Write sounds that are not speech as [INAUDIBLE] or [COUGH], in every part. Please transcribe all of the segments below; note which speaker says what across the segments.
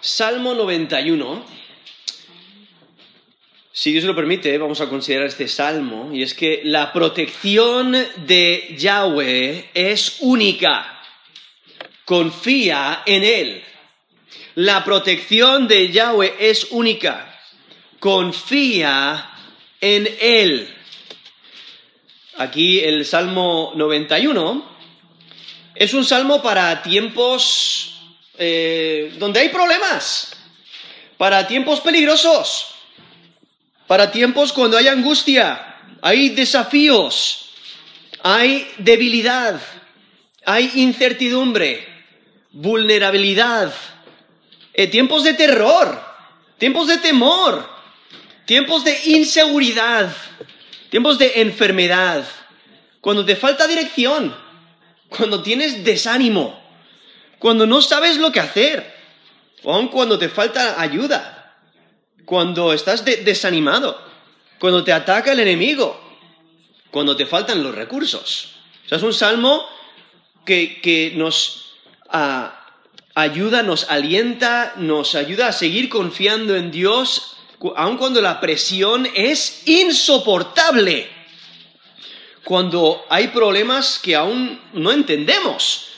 Speaker 1: Salmo 91. Si Dios lo permite, vamos a considerar este salmo, y es que la protección de Yahweh es única. Confía en Él. La protección de Yahweh es única. Confía en Él. Aquí el Salmo 91 es un salmo para tiempos eh, donde hay problemas, para tiempos peligrosos, para tiempos cuando hay angustia, hay desafíos, hay debilidad, hay incertidumbre, vulnerabilidad, eh, tiempos de terror, tiempos de temor, tiempos de inseguridad, tiempos de enfermedad, cuando te falta dirección, cuando tienes desánimo, cuando no sabes lo que hacer, o aun cuando te falta ayuda, cuando estás desanimado, cuando te ataca el enemigo, cuando te faltan los recursos. O sea, es un salmo que, nos ah, ayuda, nos alienta, nos ayuda a seguir confiando en Dios, aun cuando la presión es insoportable cuando hay problemas que aún no entendemos,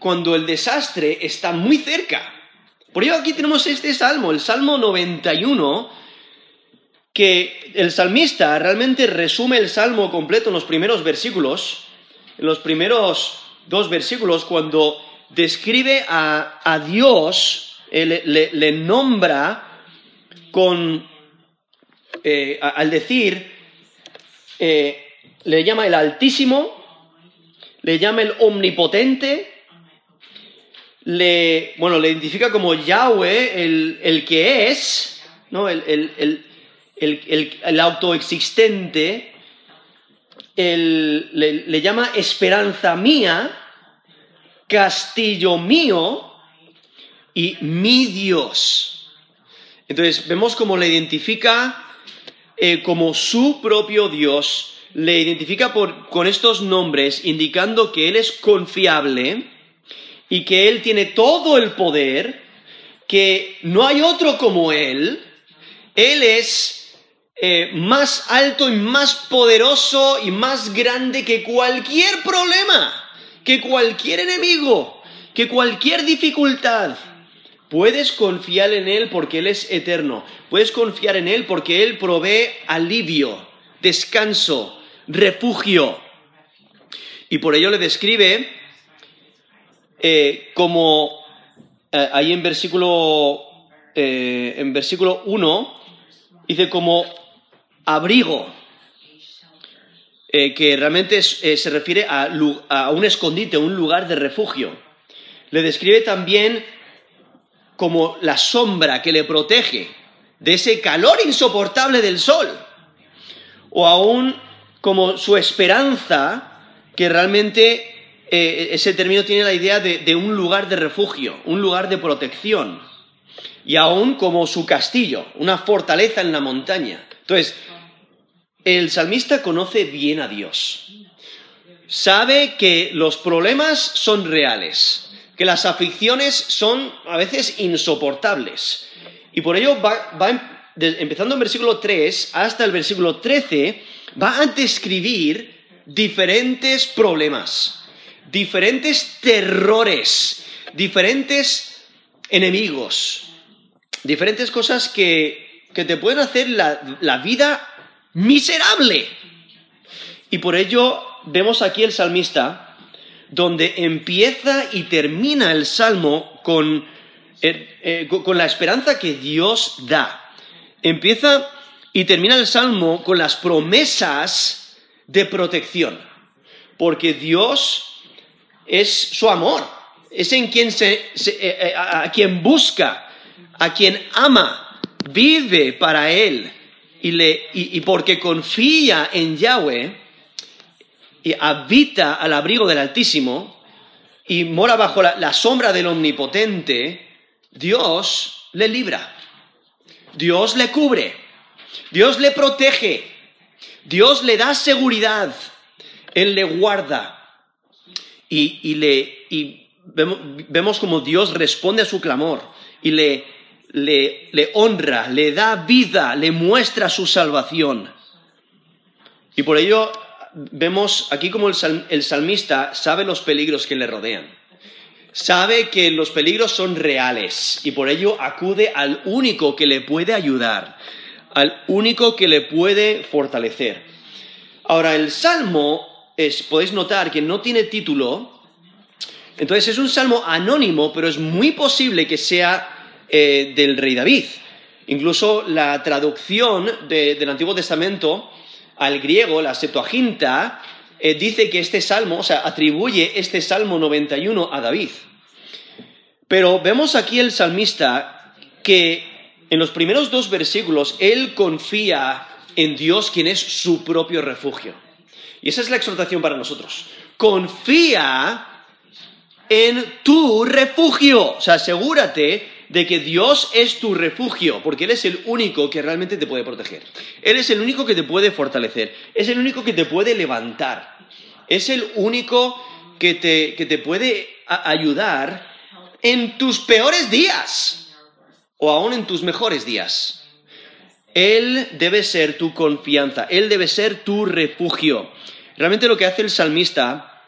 Speaker 1: cuando el desastre está muy cerca. Por ello aquí tenemos este salmo, el Salmo 91, que el salmista realmente resume el salmo completo en los primeros versículos, en los primeros dos versículos, cuando describe a, Dios, le, nombra con, eh, al decir, eh, le llama el Altísimo, le llama el Omnipotente, le, bueno, le identifica como Yahweh, el, que es, ¿no? el, el autoexistente, le, le llama esperanza mía, castillo mío y mi Dios. Entonces vemos cómo le identifica eh, como su propio Dios le identifica con estos nombres, indicando que Él es confiable y que Él tiene todo el poder, que no hay otro como Él. Él es eh, más alto y más poderoso y más grande que cualquier problema, que cualquier enemigo, que cualquier dificultad. Puedes confiar en Él porque Él es eterno. Puedes confiar en Él porque Él provee alivio, descanso, refugio. Y por ello le describe eh, como eh, ahí en versículo, eh, en versículo 1, dice como abrigo, que realmente se refiere a, a un escondite, un lugar de refugio. Le describe también como la sombra que le protege de ese calor insoportable del sol, o aún como su esperanza, que realmente eh, ese término tiene la idea de, un lugar de refugio, un lugar de protección, y aún como su castillo, una fortaleza en la montaña. Entonces, el salmista conoce bien a Dios, sabe que los problemas son reales, que las aflicciones son a veces insoportables, y por ello va, va empezando en versículo 3 hasta el versículo 13, va a describir diferentes problemas, diferentes terrores, diferentes enemigos, diferentes cosas que, que te pueden hacer la, la vida miserable. Y por ello vemos aquí el salmista, donde empieza y termina el salmo con, eh, eh, con la esperanza que Dios da. Empieza y termina el Salmo con las promesas de protección, porque Dios es su amor, es en quien se, eh, eh, a, quien busca, a quien ama, vive para Él, y, le, y, porque confía en Yahweh, y habita al abrigo del Altísimo, y mora bajo la sombra del Omnipotente, Dios le libra, Dios le cubre. Dios le protege, Dios le da seguridad, Él le guarda. Y, le, vemos, como Dios responde a su clamor y le, le, le honra, le da vida, le muestra su salvación. Y por ello vemos aquí como el, el salmista sabe los peligros que le rodean. Sabe que los peligros son reales y por ello acude al único que le puede ayudar, al único que le puede fortalecer. Ahora, el salmo, podéis notar que no tiene título, entonces es un salmo anónimo, pero es muy posible que sea eh, del rey David. Incluso la traducción del Antiguo Testamento al griego, la Septuaginta, eh, dice que este salmo, o sea, atribuye este salmo 91 a David. Pero vemos aquí el salmista que en los primeros dos versículos él confía en Dios, quien es su propio refugio. Y esa es la exhortación para nosotros. Confía en tu refugio. O sea, asegúrate de que Dios es tu refugio, porque Él es el único que realmente te puede proteger. Él es el único que te puede fortalecer. Es el único que te puede levantar. Es el único que te, que te puede ayudar en tus peores días o aún en tus mejores días. Él debe ser tu confianza, Él debe ser tu refugio. Realmente lo que hace el salmista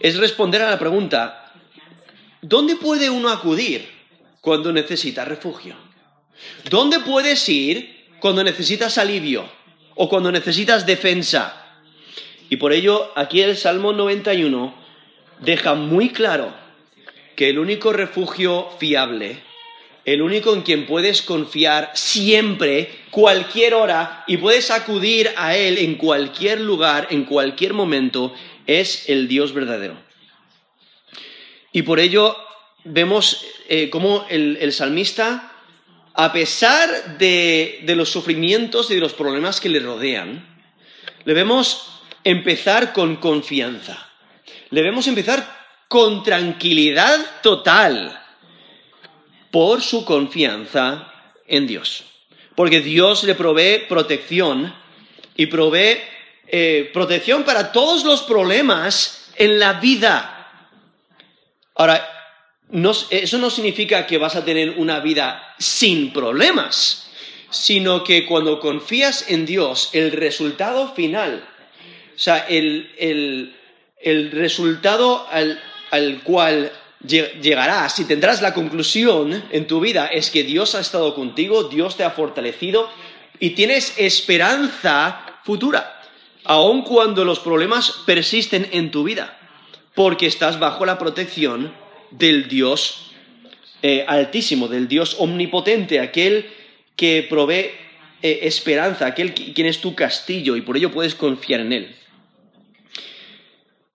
Speaker 1: es responder a la pregunta, ¿dónde puede uno acudir cuando necesita refugio? ¿Dónde puedes ir cuando necesitas alivio o cuando necesitas defensa? Y por ello aquí el Salmo 91 deja muy claro que el único refugio fiable, el único en quien puedes confiar siempre, cualquier hora, y puedes acudir a Él en cualquier lugar, en cualquier momento, es el Dios verdadero. Y por ello vemos eh, cómo el, salmista, a pesar de, de los sufrimientos y de los problemas que le rodean, le vemos empezar con confianza. Le vemos empezar con tranquilidad total por su confianza en Dios. Porque Dios le provee protección y provee eh, protección para todos los problemas en la vida. Ahora, eso no significa que vas a tener una vida sin problemas, sino que cuando confías en Dios, el resultado final, o sea, el, resultado al, al cual llegarás y tendrás la conclusión en tu vida es que Dios ha estado contigo, Dios te ha fortalecido y tienes esperanza futura aun cuando los problemas persisten en tu vida, porque estás bajo la protección del Dios eh, altísimo, del Dios omnipotente, aquel que provee eh, esperanza, aquel quien es tu castillo y por ello puedes confiar en él.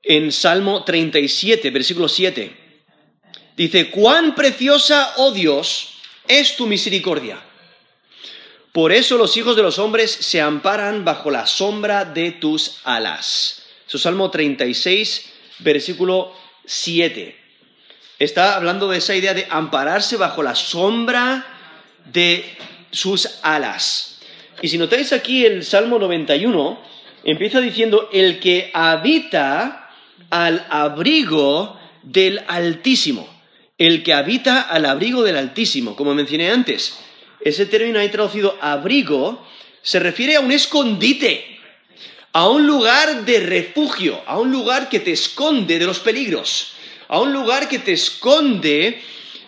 Speaker 1: En Salmo 37, versículo 7, dice, cuán preciosa, oh Dios, es tu misericordia por eso los hijos de los hombres se amparan bajo la sombra de tus alas. Eso Salmo 36, versículo 7. Está hablando de esa idea de ampararse bajo la sombra de sus alas. Y si notáis aquí el Salmo 91, empieza diciendo, el que habita al abrigo del Altísimo. El que habita al abrigo del Altísimo, como mencioné antes ese término ahí traducido abrigo se refiere a un escondite, a un lugar de refugio, a un lugar que te esconde de los peligros, a un lugar que te esconde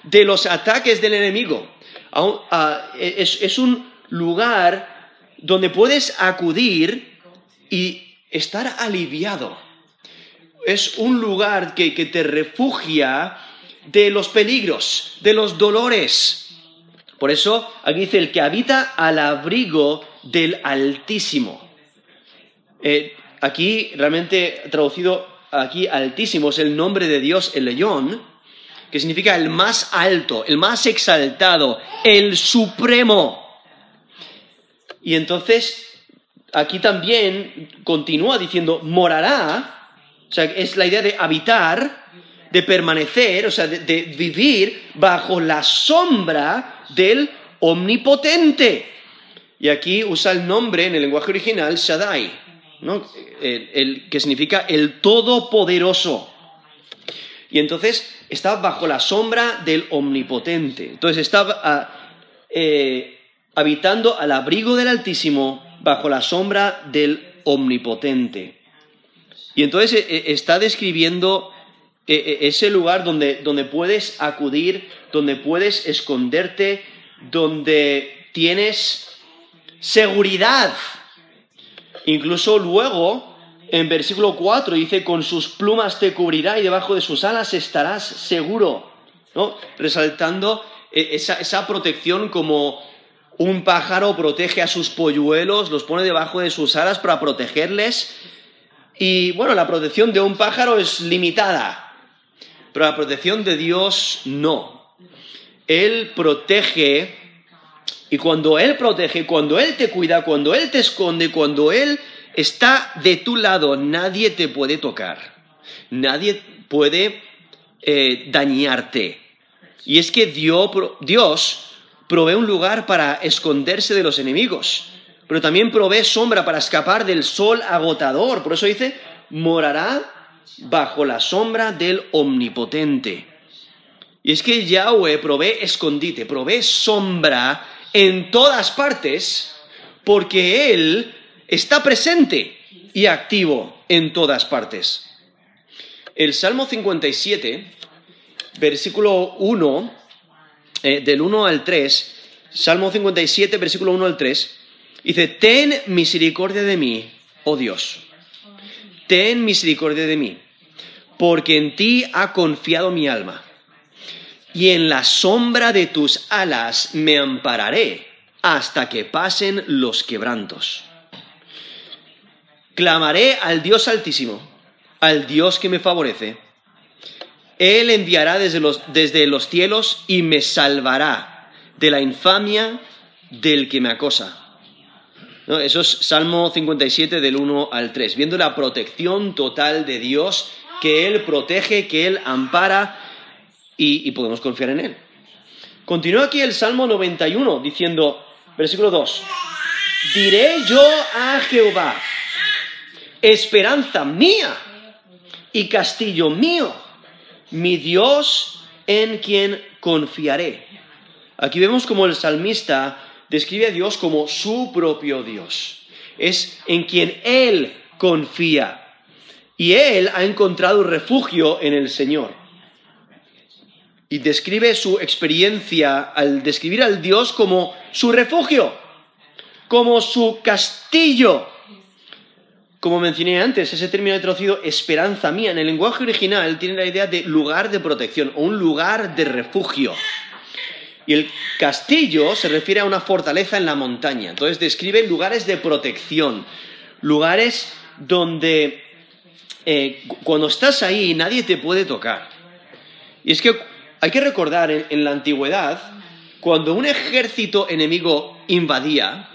Speaker 1: de los ataques del enemigo. es, un lugar donde puedes acudir y estar aliviado. Es un lugar que te refugia de los peligros, de los dolores, por eso aquí dice el que habita al abrigo del Altísimo. Eh, aquí realmente traducido aquí Altísimo es el nombre de Dios, el león, que significa el más alto, el más exaltado, el supremo. Y entonces aquí también continúa diciendo morará, o sea, es la idea de habitar, de permanecer, o sea, de vivir bajo la sombra del omnipotente. Y aquí usa el nombre en el lenguaje original Shaddai, ¿no? el, que significa el todopoderoso. Y entonces está bajo la sombra del omnipotente. Entonces está, ah, eh, habitando al abrigo del Altísimo bajo la sombra del Omnipotente. Y entonces eh, eh, está describiendo ese lugar donde, donde puedes acudir, donde puedes esconderte, donde tienes seguridad. Incluso luego, en versículo 4, dice, con sus plumas te cubrirá y debajo de sus alas estarás seguro. ¿no? Resaltando esa, esa protección como un pájaro protege a sus polluelos, los pone debajo de sus alas para protegerles. Y bueno, la protección de un pájaro es limitada, pero la protección de Dios no. Él protege y cuando Él protege, cuando Él te cuida, cuando Él te esconde, cuando Él está de tu lado, nadie te puede tocar, nadie puede eh, dañarte. Y es que Dios, Dios provee un lugar para esconderse de los enemigos, pero también provee sombra para escapar del sol agotador. Por eso dice, morará bajo la sombra del omnipotente. Y es que Yahweh provee escondite, provee sombra en todas partes, porque Él está presente y activo en todas partes. El Salmo 57 versículo 1, eh, del 1 al 3, Salmo 57, versículo 1 al 3, dice, ten misericordia de mí, oh Dios, ten misericordia de mí, porque en ti ha confiado mi alma, y en la sombra de tus alas me ampararé hasta que pasen los quebrantos. Clamaré al Dios altísimo, al Dios que me favorece él enviará desde los, desde los cielos y me salvará de la infamia del que me acosa. Eso es Salmo 57 del 1 al 3, viendo la protección total de Dios, que Él protege, que Él ampara y, y podemos confiar en Él. Continúa aquí el Salmo 91 diciendo, versículo 2, diré yo a Jehová, esperanza mía y castillo mío mi Dios en quien confiaré. Aquí vemos como el salmista describe a Dios como su propio Dios. Es en quien Él confía. Y Él ha encontrado refugio en el Señor. Y describe su experiencia al describir al Dios como su refugio, como su castillo, como mencioné antes, ese término traducido esperanza mía en el lenguaje original tiene la idea de lugar de protección o un lugar de refugio. Y el castillo se refiere a una fortaleza en la montaña. Entonces describe lugares de protección, lugares donde eh, cuando estás ahí nadie te puede tocar. Y es que hay que recordar en la antigüedad, cuando un ejército enemigo invadía,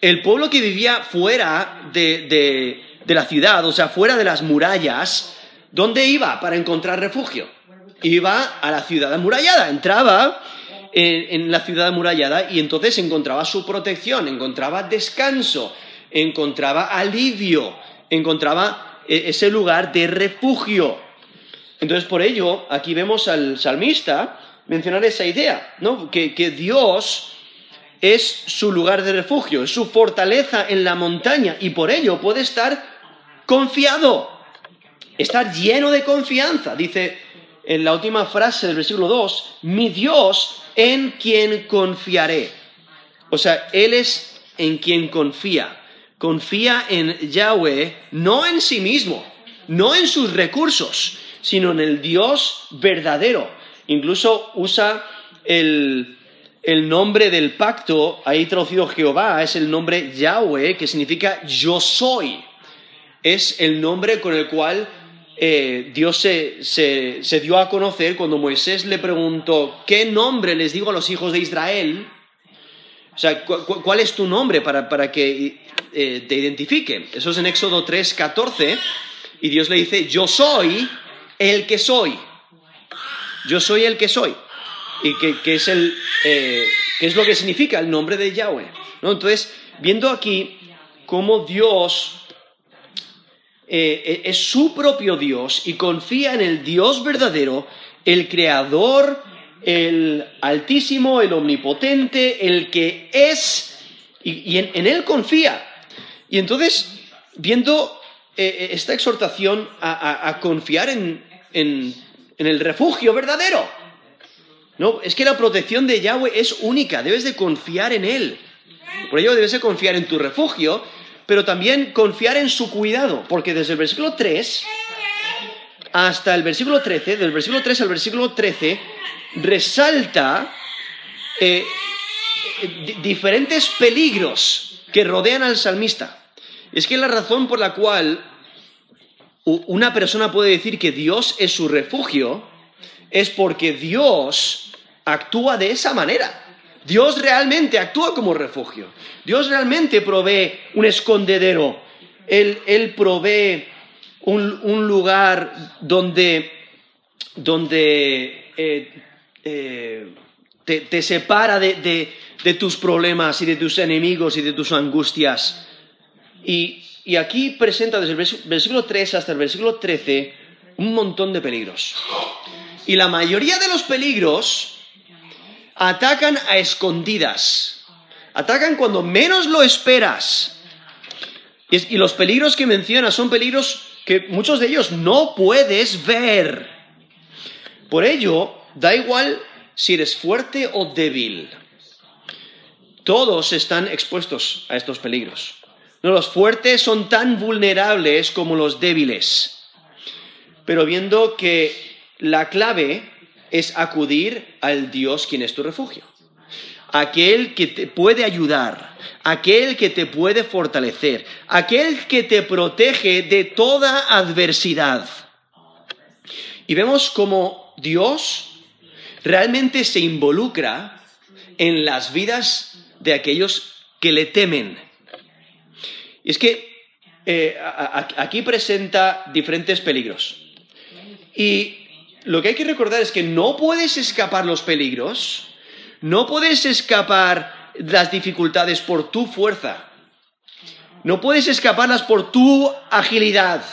Speaker 1: el pueblo que vivía fuera de, la ciudad, o sea, fuera de las murallas, ¿dónde iba para encontrar refugio? Iba a la ciudad amurallada, entraba en, la ciudad amurallada y entonces encontraba su protección, encontraba descanso, encontraba alivio, encontraba eh, ese lugar de refugio. Entonces, por ello, aquí vemos al salmista mencionar esa idea, ¿no? Que, que Dios es su lugar de refugio, es su fortaleza en la montaña y por ello puede estar confiado, estar lleno de confianza. Dice en la última frase del versículo 2, mi Dios en quien confiaré. O sea, Él es en quien confía. Confía en Yahweh, no en sí mismo, no en sus recursos, sino en el Dios verdadero. Incluso usa el, el nombre del pacto, ahí traducido Jehová, es el nombre Yahweh, que significa yo soy. Es el nombre con el cual eh, Dios se, dio a conocer cuando Moisés le preguntó, ¿qué nombre les digo a los hijos de Israel? O sea, ¿cuál es tu nombre para, que eh, te identifiquen? Eso es en Éxodo 3, 14, y Dios le dice, yo soy el que soy. Yo soy el que soy y que, es el, eh, es lo que significa el nombre de Yahweh. ¿no? Entonces, viendo aquí cómo Dios eh, e, es su propio Dios y confía en el Dios verdadero, el creador el Altísimo, el Omnipotente, el que es, y, en, Él confía. Y entonces, viendo eh, eh, esta exhortación a, confiar en, en, el refugio verdadero, no, es que la protección de Yahweh es única, debes de confiar en Él. Por ello debes de confiar en tu refugio, pero también confiar en su cuidado, porque desde el versículo 3 hasta el versículo 13, del versículo 3 al versículo 13, resalta eh, diferentes peligros que rodean al salmista. Es que la razón por la cual una persona puede decir que Dios es su refugio es porque Dios actúa de esa manera. Dios realmente actúa como refugio. Dios realmente provee un escondedero. Él, provee un, lugar donde, donde eh, eh, te, separa de, tus problemas y de tus enemigos y de tus angustias. Y, y aquí presenta desde el versículo 3 hasta el versículo 13 un montón de peligros. Y la mayoría de los peligros atacan a escondidas. Atacan cuando menos lo esperas. Y, los peligros que menciona son peligros que muchos de ellos no puedes ver. Por ello, da igual si eres fuerte o débil. Todos están expuestos a estos peligros. No, los fuertes son tan vulnerables como los débiles. Pero viendo que la clave es acudir al Dios quien es tu refugio. Aquel que te puede ayudar, aquel que te puede fortalecer, aquel que te protege de toda adversidad. Y vemos cómo Dios realmente se involucra en las vidas de aquellos que le temen. Y es que eh, aquí presenta diferentes peligros. Y lo que hay que recordar es que no puedes escapar los peligros, no puedes escapar las dificultades por tu fuerza, no puedes escaparlas por tu agilidad,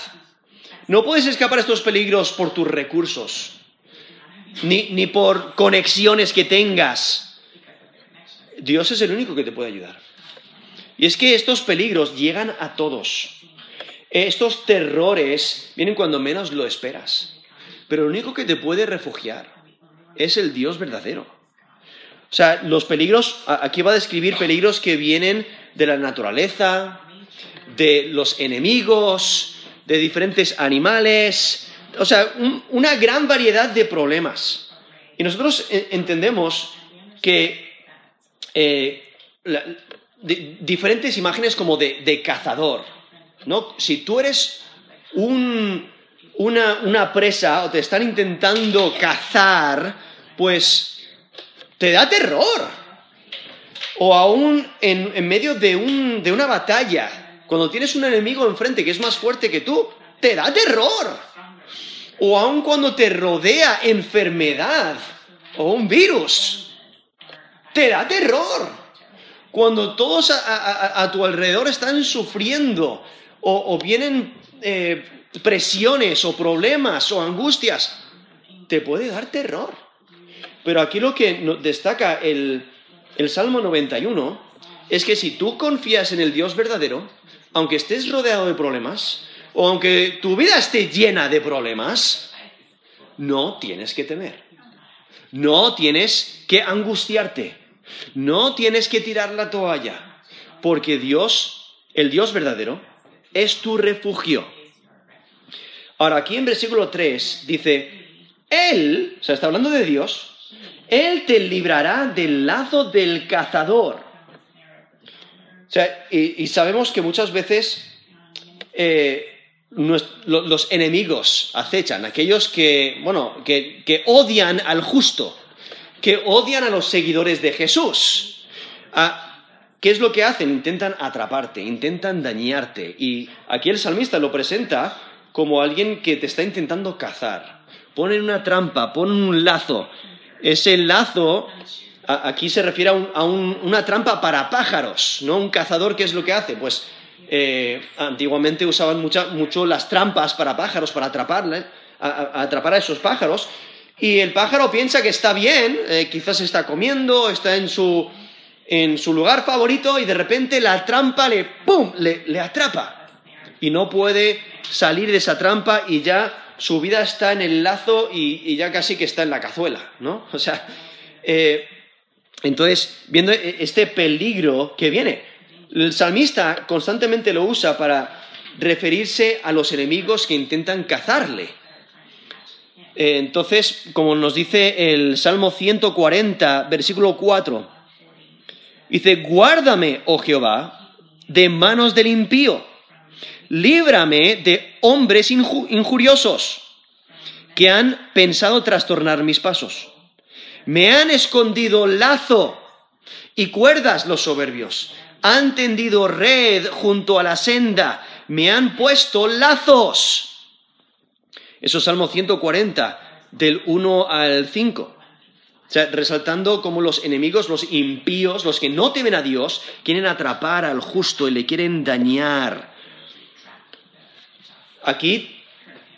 Speaker 1: no puedes escapar estos peligros por tus recursos, ni, ni por conexiones que tengas. Dios es el único que te puede ayudar. Y es que estos peligros llegan a todos. Estos terrores vienen cuando menos lo esperas. Pero el único que te puede refugiar es el Dios verdadero. O sea, los peligros, aquí va a describir peligros que vienen de la naturaleza, de los enemigos, de diferentes animales, o sea, una gran variedad de problemas. Y nosotros entendemos que eh, diferentes imágenes como de, de, cazador, ¿no? Si tú eres un, una, presa o te están intentando cazar, pues te da terror. O aún en, medio de, un, de una batalla, cuando tienes un enemigo enfrente que es más fuerte que tú, te da terror. O aún cuando te rodea enfermedad o un virus, te da terror. Cuando todos a, tu alrededor están sufriendo o, vienen eh, presiones o problemas o angustias, te puede dar terror. Pero aquí lo que destaca el, el Salmo 91 es que si tú confías en el Dios verdadero, aunque estés rodeado de problemas, o aunque tu vida esté llena de problemas, no tienes que temer. No tienes que angustiarte. No tienes que tirar la toalla. Porque Dios, el Dios verdadero, es tu refugio. Ahora, aquí en versículo 3 dice, Él, o sea, está hablando de Dios, Él te librará del lazo del cazador. O sea, y, sabemos que muchas veces eh, los enemigos acechan, aquellos que, bueno, que, que, odian al justo, que odian a los seguidores de Jesús. Ah, ¿Qué es lo que hacen? Intentan atraparte, intentan dañarte. Y aquí el salmista lo presenta como alguien que te está intentando cazar. Ponen una trampa, ponen un lazo. Ese lazo, aquí se refiere a, una trampa para pájaros, ¿no? Un cazador, ¿qué es lo que hace? Pues eh, antiguamente usaban mucho las trampas para pájaros, para atraparle, a, atrapar a esos pájaros. y el pájaro piensa que está bien, eh, quizás está comiendo, está en su, en su lugar favorito y de repente la trampa le, ¡pum!, le, le atrapa y no puede salir de esa trampa y ya su vida está en el lazo y, ya casi que está en la cazuela, ¿no? [LAUGHS] O sea, eh, entonces, viendo e, este peligro que viene, el salmista constantemente lo usa para referirse a los enemigos que intentan cazarle. Eh, entonces, como nos dice el Salmo 140, versículo 4, dice, guárdame, oh Jehová, de manos del impío, líbrame de hombres injuriosos que han pensado trastornar mis pasos. Me han escondido lazo y cuerdas los soberbios, han tendido red junto a la senda, me han puesto lazos. Eso es Salmo 140, del 1 al 5. O sea, resaltando como los enemigos, los impíos, los que no temen a Dios, quieren atrapar al justo y le quieren dañar. Aquí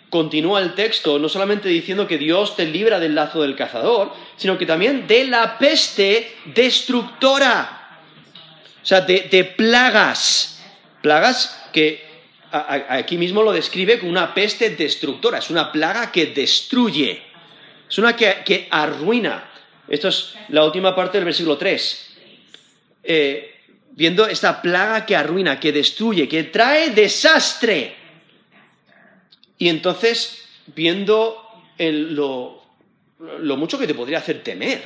Speaker 1: continúa el texto no solamente diciendo que Dios te libra del lazo del cazador, sino que también de la peste destructora. O sea, de, plagas. Plagas que aquí mismo lo describe como una peste destructora, es una plaga que destruye, es una que, arruina. Esto es la última parte del versículo 3. Eh, viendo esta plaga que arruina, que destruye, que trae desastre. Y entonces, viendo lo, mucho que te podría hacer temer,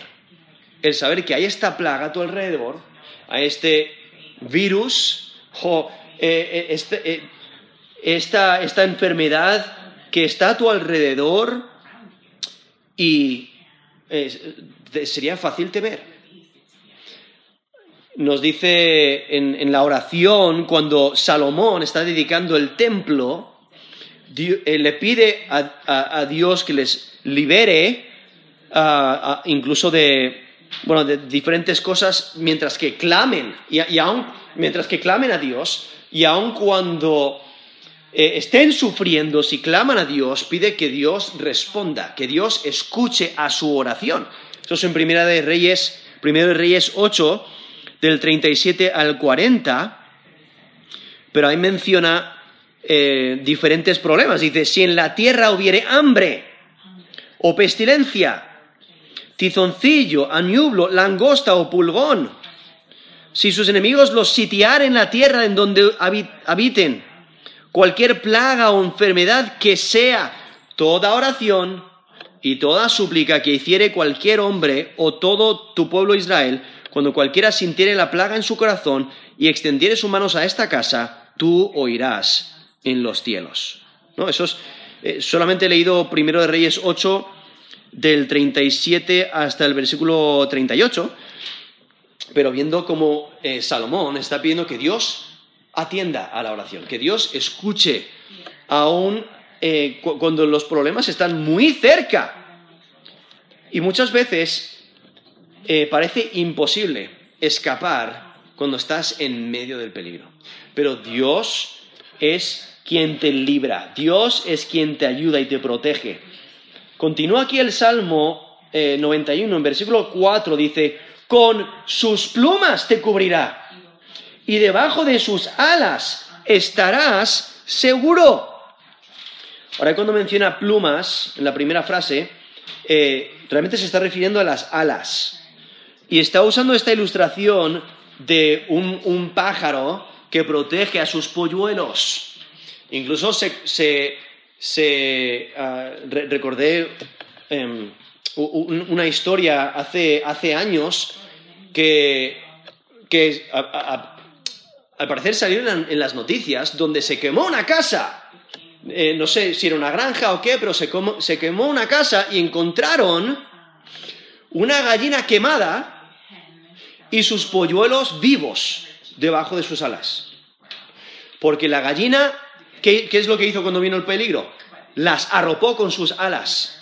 Speaker 1: el saber que hay esta plaga a tu alrededor, a este virus, o eh, eh, este, esta, esta enfermedad que está a tu alrededor y sería fácil temer. Nos dice en, la oración, cuando Salomón está dedicando el templo, eh, le pide a, Dios que les libere incluso de, bueno, de diferentes cosas mientras que clamen, y, y mientras que clamen a Dios, y aun cuando eh, estén sufriendo, si claman a Dios, pide que Dios responda, que Dios escuche a su oración. Eso es en Primera de Reyes, Primero de Reyes 8, del 37 al 40, pero ahí menciona eh, diferentes problemas. Dice, si en la tierra hubiere hambre o pestilencia, tizoncillo, aniublo, langosta o pulgón, si sus enemigos los sitiaren en la tierra en donde habiten, cualquier plaga o enfermedad que sea, toda oración y toda súplica que hiciere cualquier hombre o todo tu pueblo Israel, cuando cualquiera sintiere la plaga en su corazón y extendiere sus manos a esta casa, tú oirás en los cielos. ¿No? Eso es, eh, solamente he leído primero de Reyes 8, del 37 hasta el versículo 38, pero viendo cómo eh, Salomón está pidiendo que Dios atienda a la oración, que Dios escuche aún eh, cuando los problemas están muy cerca. Y muchas veces parece imposible escapar cuando estás en medio del peligro. Pero Dios es quien te libra, Dios es quien te ayuda y te protege. Continúa aquí el Salmo 91, eh, en versículo 4 dice, con sus plumas te cubrirá y debajo de sus alas estarás seguro. Ahora, cuando menciona plumas en la primera frase, eh, realmente se está refiriendo a las alas. Y está usando esta ilustración de un, pájaro que protege a sus polluelos. Incluso se, ah, recordé em, una historia hace, años que, que al parecer salieron en, las noticias donde se quemó una casa. Eh, no sé si era una granja o qué, pero se, se quemó una casa y encontraron una gallina quemada y sus polluelos vivos debajo de sus alas. Porque la gallina, ¿qué, ¿qué, es lo que hizo cuando vino el peligro? Las arropó con sus alas.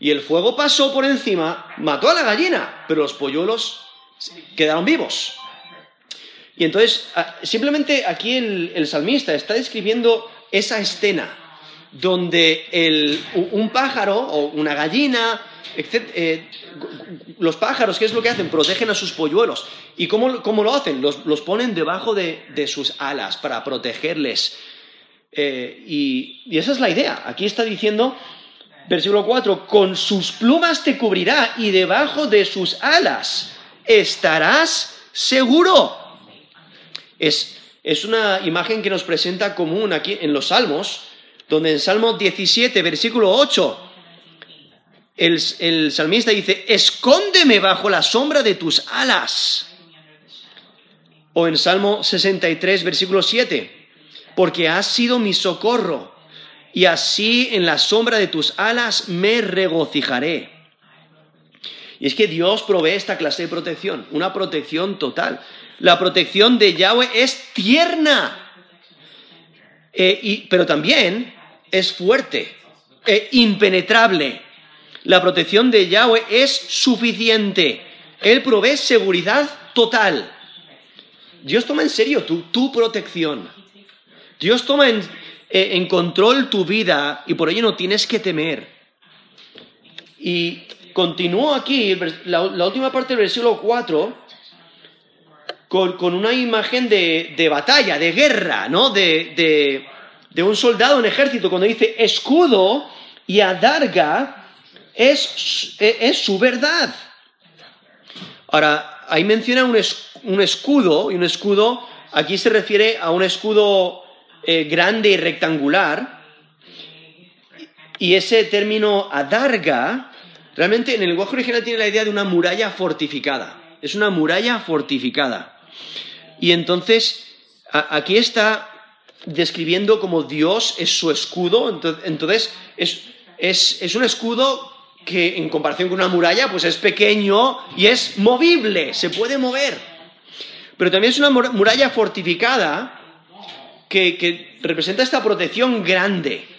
Speaker 1: Y el fuego pasó por encima, mató a la gallina, pero los polluelos quedaron vivos. Y entonces, simplemente aquí el, salmista está describiendo esa escena donde el, un pájaro o una gallina, eh, los pájaros, ¿qué es lo que hacen? Protegen a sus polluelos. ¿Y cómo, lo hacen? Los, ponen debajo de, sus alas para protegerles. Eh, y, esa es la idea. Aquí está diciendo, versículo 4, con sus plumas te cubrirá y debajo de sus alas estarás seguro. Es, es una imagen que nos presenta común aquí en los Salmos, donde en Salmo 17, versículo 8, el, el salmista dice, escóndeme bajo la sombra de tus alas. O en Salmo 63, versículo 7, porque has sido mi socorro, y así en la sombra de tus alas me regocijaré. Y es que Dios provee esta clase de protección, una protección total. La protección de Yahweh es tierna, eh, pero también es fuerte, e impenetrable. La protección de Yahweh es suficiente. Él provee seguridad total. Dios toma en serio tu, protección. Dios toma en, eh, en control tu vida y por ello no tienes que temer. Y continúo aquí, la, última parte del versículo 4, con, una imagen de, batalla, de guerra, ¿no? De, un soldado en ejército, cuando dice escudo y adarga, es, es su verdad. Ahora, ahí menciona un, escudo, y un escudo, aquí se refiere a un escudo eh, grande y rectangular, y ese término adarga Realmente en el lenguaje original tiene la idea de una muralla fortificada. Es una muralla fortificada. Y entonces aquí está describiendo como Dios es su escudo. Entonces es, un escudo que en comparación con una muralla pues es pequeño y es movible, se puede mover. Pero también es una muralla fortificada que representa esta protección grande.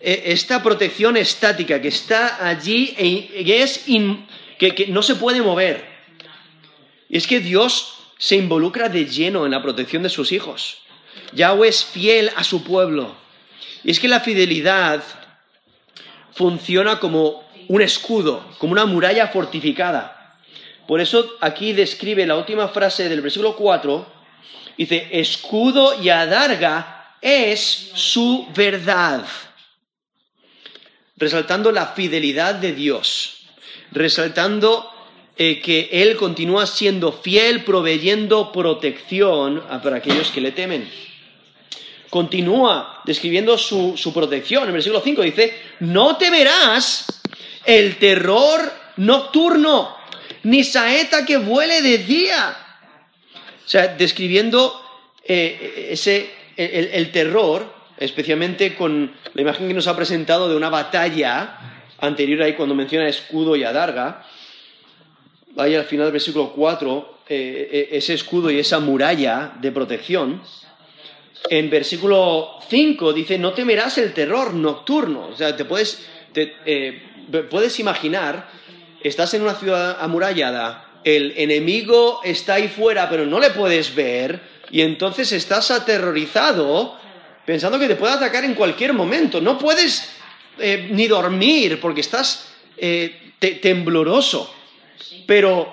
Speaker 1: E, esta protección estática que está allí y es que, no se puede mover. Y es que Dios se involucra de lleno en la protección de sus hijos. Yahweh es fiel a su pueblo. Y es que la fidelidad funciona como un escudo, como una muralla fortificada. Por eso aquí describe la última frase del versículo 4, dice, escudo y adarga es su verdad resaltando la fidelidad de Dios, resaltando eh, que Él continúa siendo fiel, proveyendo protección para aquellos que le temen. Continúa describiendo su, su protección. En el versículo 5 dice, no temerás el terror nocturno, ni saeta que vuele de día. O sea, describiendo eh, ese, el terror especialmente con la imagen que nos ha presentado de una batalla anterior ahí cuando menciona escudo y adarga. Ahí al final del versículo 4, eh, eh, ese escudo y esa muralla de protección. En versículo 5 dice, no temerás el terror nocturno. O sea, te puedes, eh, puedes imaginar, estás en una ciudad amurallada, el enemigo está ahí fuera, pero no le puedes ver, y entonces estás aterrorizado pensando que te puede atacar en cualquier momento. No puedes eh, ni dormir porque estás eh, tembloroso. Pero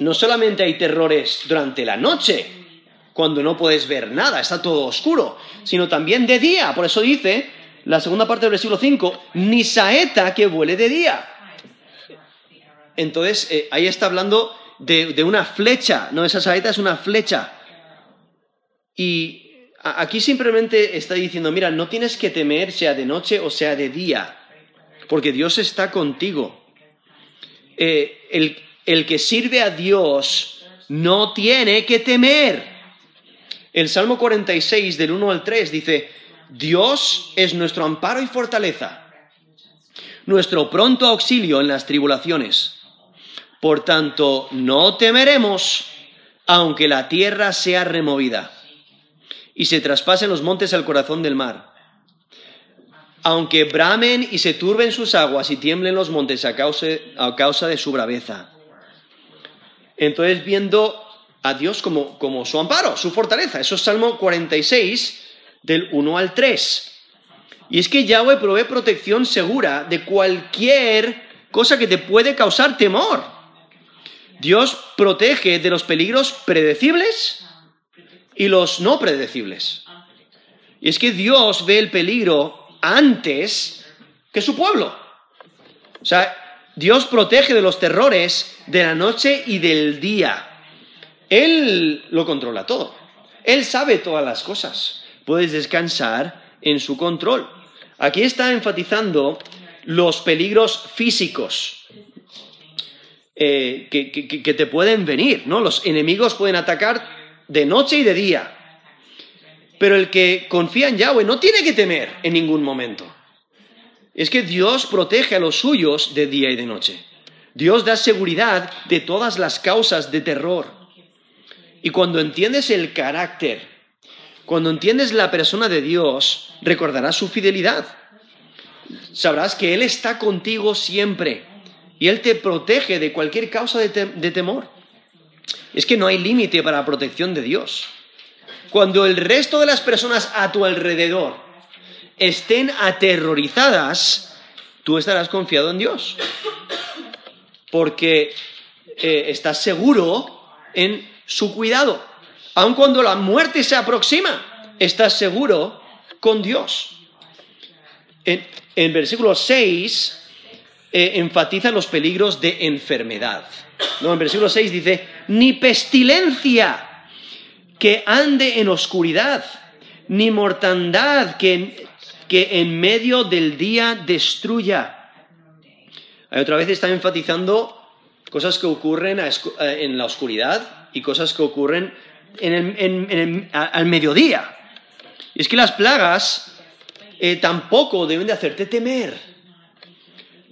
Speaker 1: no solamente hay terrores durante la noche, cuando no puedes ver nada, está todo oscuro, sino también de día. Por eso dice la segunda parte del versículo 5, ni saeta que vuele de día. Entonces, eh, ahí está hablando de, una flecha, no esa saeta es una flecha. Y Aquí simplemente está diciendo, mira, no tienes que temer sea de noche o sea de día, porque Dios está contigo. Eh, el, el que sirve a Dios no tiene que temer. El Salmo 46 del 1 al 3 dice, Dios es nuestro amparo y fortaleza, nuestro pronto auxilio en las tribulaciones. Por tanto, no temeremos, aunque la tierra sea removida y se traspasen los montes al corazón del mar. Aunque bramen y se turben sus aguas y tiemblen los montes a causa, a causa de su braveza. Entonces, viendo a Dios como, como su amparo, su fortaleza. Eso es Salmo 46, del 1 al 3. Y es que Yahweh provee protección segura de cualquier cosa que te puede causar temor. Dios protege de los peligros predecibles y los no predecibles. Y es que Dios ve el peligro antes que su pueblo. O sea, Dios protege de los terrores de la noche y del día. Él lo controla todo. Él sabe todas las cosas. Puedes descansar en su control. Aquí está enfatizando los peligros físicos eh, que, te pueden venir, ¿no? Los enemigos pueden atacar de noche y de día. Pero el que confía en Yahweh no tiene que temer en ningún momento. Es que Dios protege a los suyos de día y de noche. Dios da seguridad de todas las causas de terror. Y cuando entiendes el carácter, cuando entiendes la persona de Dios, recordarás su fidelidad. Sabrás que Él está contigo siempre y Él te protege de cualquier causa de, temor. Es que no hay límite para la protección de Dios. Cuando el resto de las personas a tu alrededor estén aterrorizadas, tú estarás confiado en Dios. Porque eh, estás seguro en su cuidado. Aun cuando la muerte se aproxima, estás seguro con Dios. En, en versículo 6 eh, enfatiza los peligros de enfermedad. ¿no? En versículo 6 dice, ni pestilencia que ande en oscuridad, ni mortandad que, que en medio del día destruya. Hay otra vez está enfatizando cosas que ocurren eh, en la oscuridad y cosas que ocurren al mediodía. Y es que las plagas eh, tampoco deben de hacerte temer,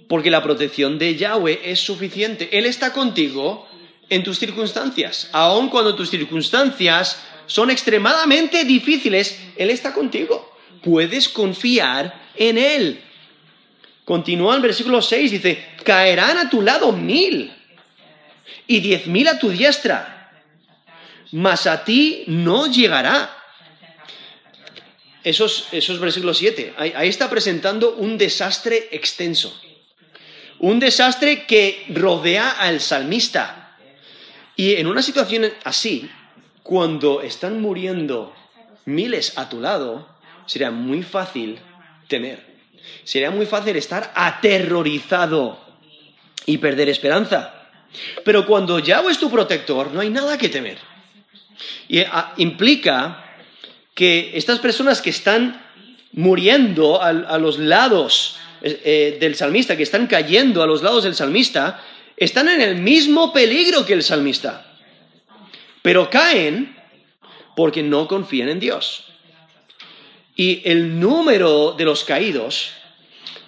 Speaker 1: porque la protección de Yahweh es suficiente. Él está contigo en tus circunstancias, aun cuando tus circunstancias son extremadamente difíciles, Él está contigo. Puedes confiar en Él. Continúa el versículo 6, dice, caerán a tu lado mil y diez mil a tu diestra, mas a ti no llegará. Esos, esos versículos 7, ahí está presentando un desastre extenso. Un desastre que rodea al salmista. Y en una situación así, cuando están muriendo miles a tu lado, sería muy fácil temer. Sería muy fácil estar aterrorizado y perder esperanza. Pero cuando Yahweh es tu protector, no hay nada que temer. Y ah, implica que estas personas que están muriendo a, los lados eh, del salmista, que están cayendo a los lados del salmista, están en el mismo peligro que el salmista, pero caen porque no confían en Dios. Y el número de los caídos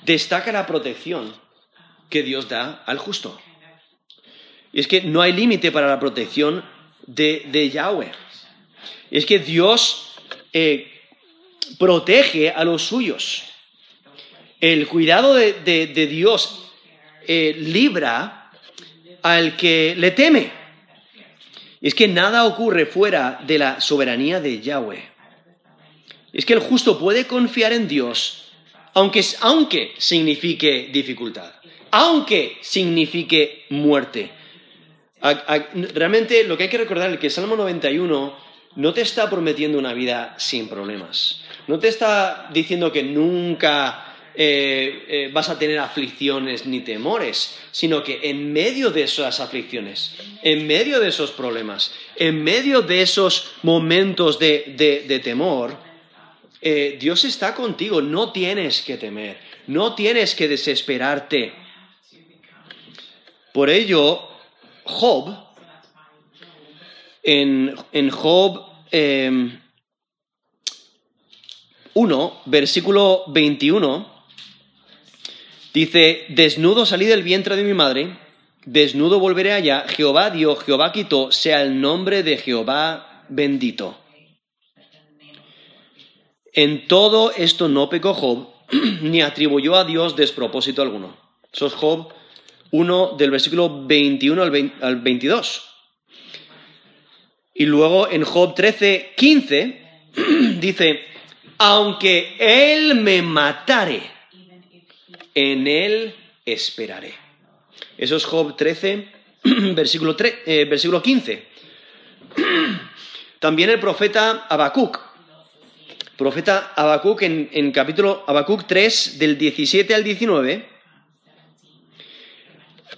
Speaker 1: destaca la protección que Dios da al justo. Y es que no hay límite para la protección de, Yahweh. Y es que Dios eh, protege a los suyos. El cuidado de, Dios eh, libra al que le teme. Es que nada ocurre fuera de la soberanía de Yahweh. Es que el justo puede confiar en Dios, aunque, aunque signifique dificultad, aunque signifique muerte. Realmente lo que hay que recordar es que el Salmo 91 no te está prometiendo una vida sin problemas. No te está diciendo que nunca eh, eh, vas a tener aflicciones ni temores, sino que en medio de esas aflicciones, en medio de esos problemas, en medio de esos momentos de, temor, eh, Dios está contigo, no tienes que temer, no tienes que desesperarte. Por ello, Job, en, en Job 1, versículo 21, Dice, desnudo salí del vientre de mi madre, desnudo volveré allá, Jehová dio, Jehová quitó, sea el nombre de Jehová bendito. En todo esto no pecó Job, [CLEARS THROAT] ni atribuyó a Dios despropósito alguno. Eso es Job 1 del versículo 21 al 22. Y luego en Job 13, 15 [CLEARS THROAT] dice, aunque él me matare, en él esperaré. Eso es Job 13, [CLEARS THROAT] versículo, 3, eh, versículo 15. [CLEARS THROAT] También el profeta Habacuc. Profeta Habacuc en, en capítulo Habacuc 3, del 17 al 19,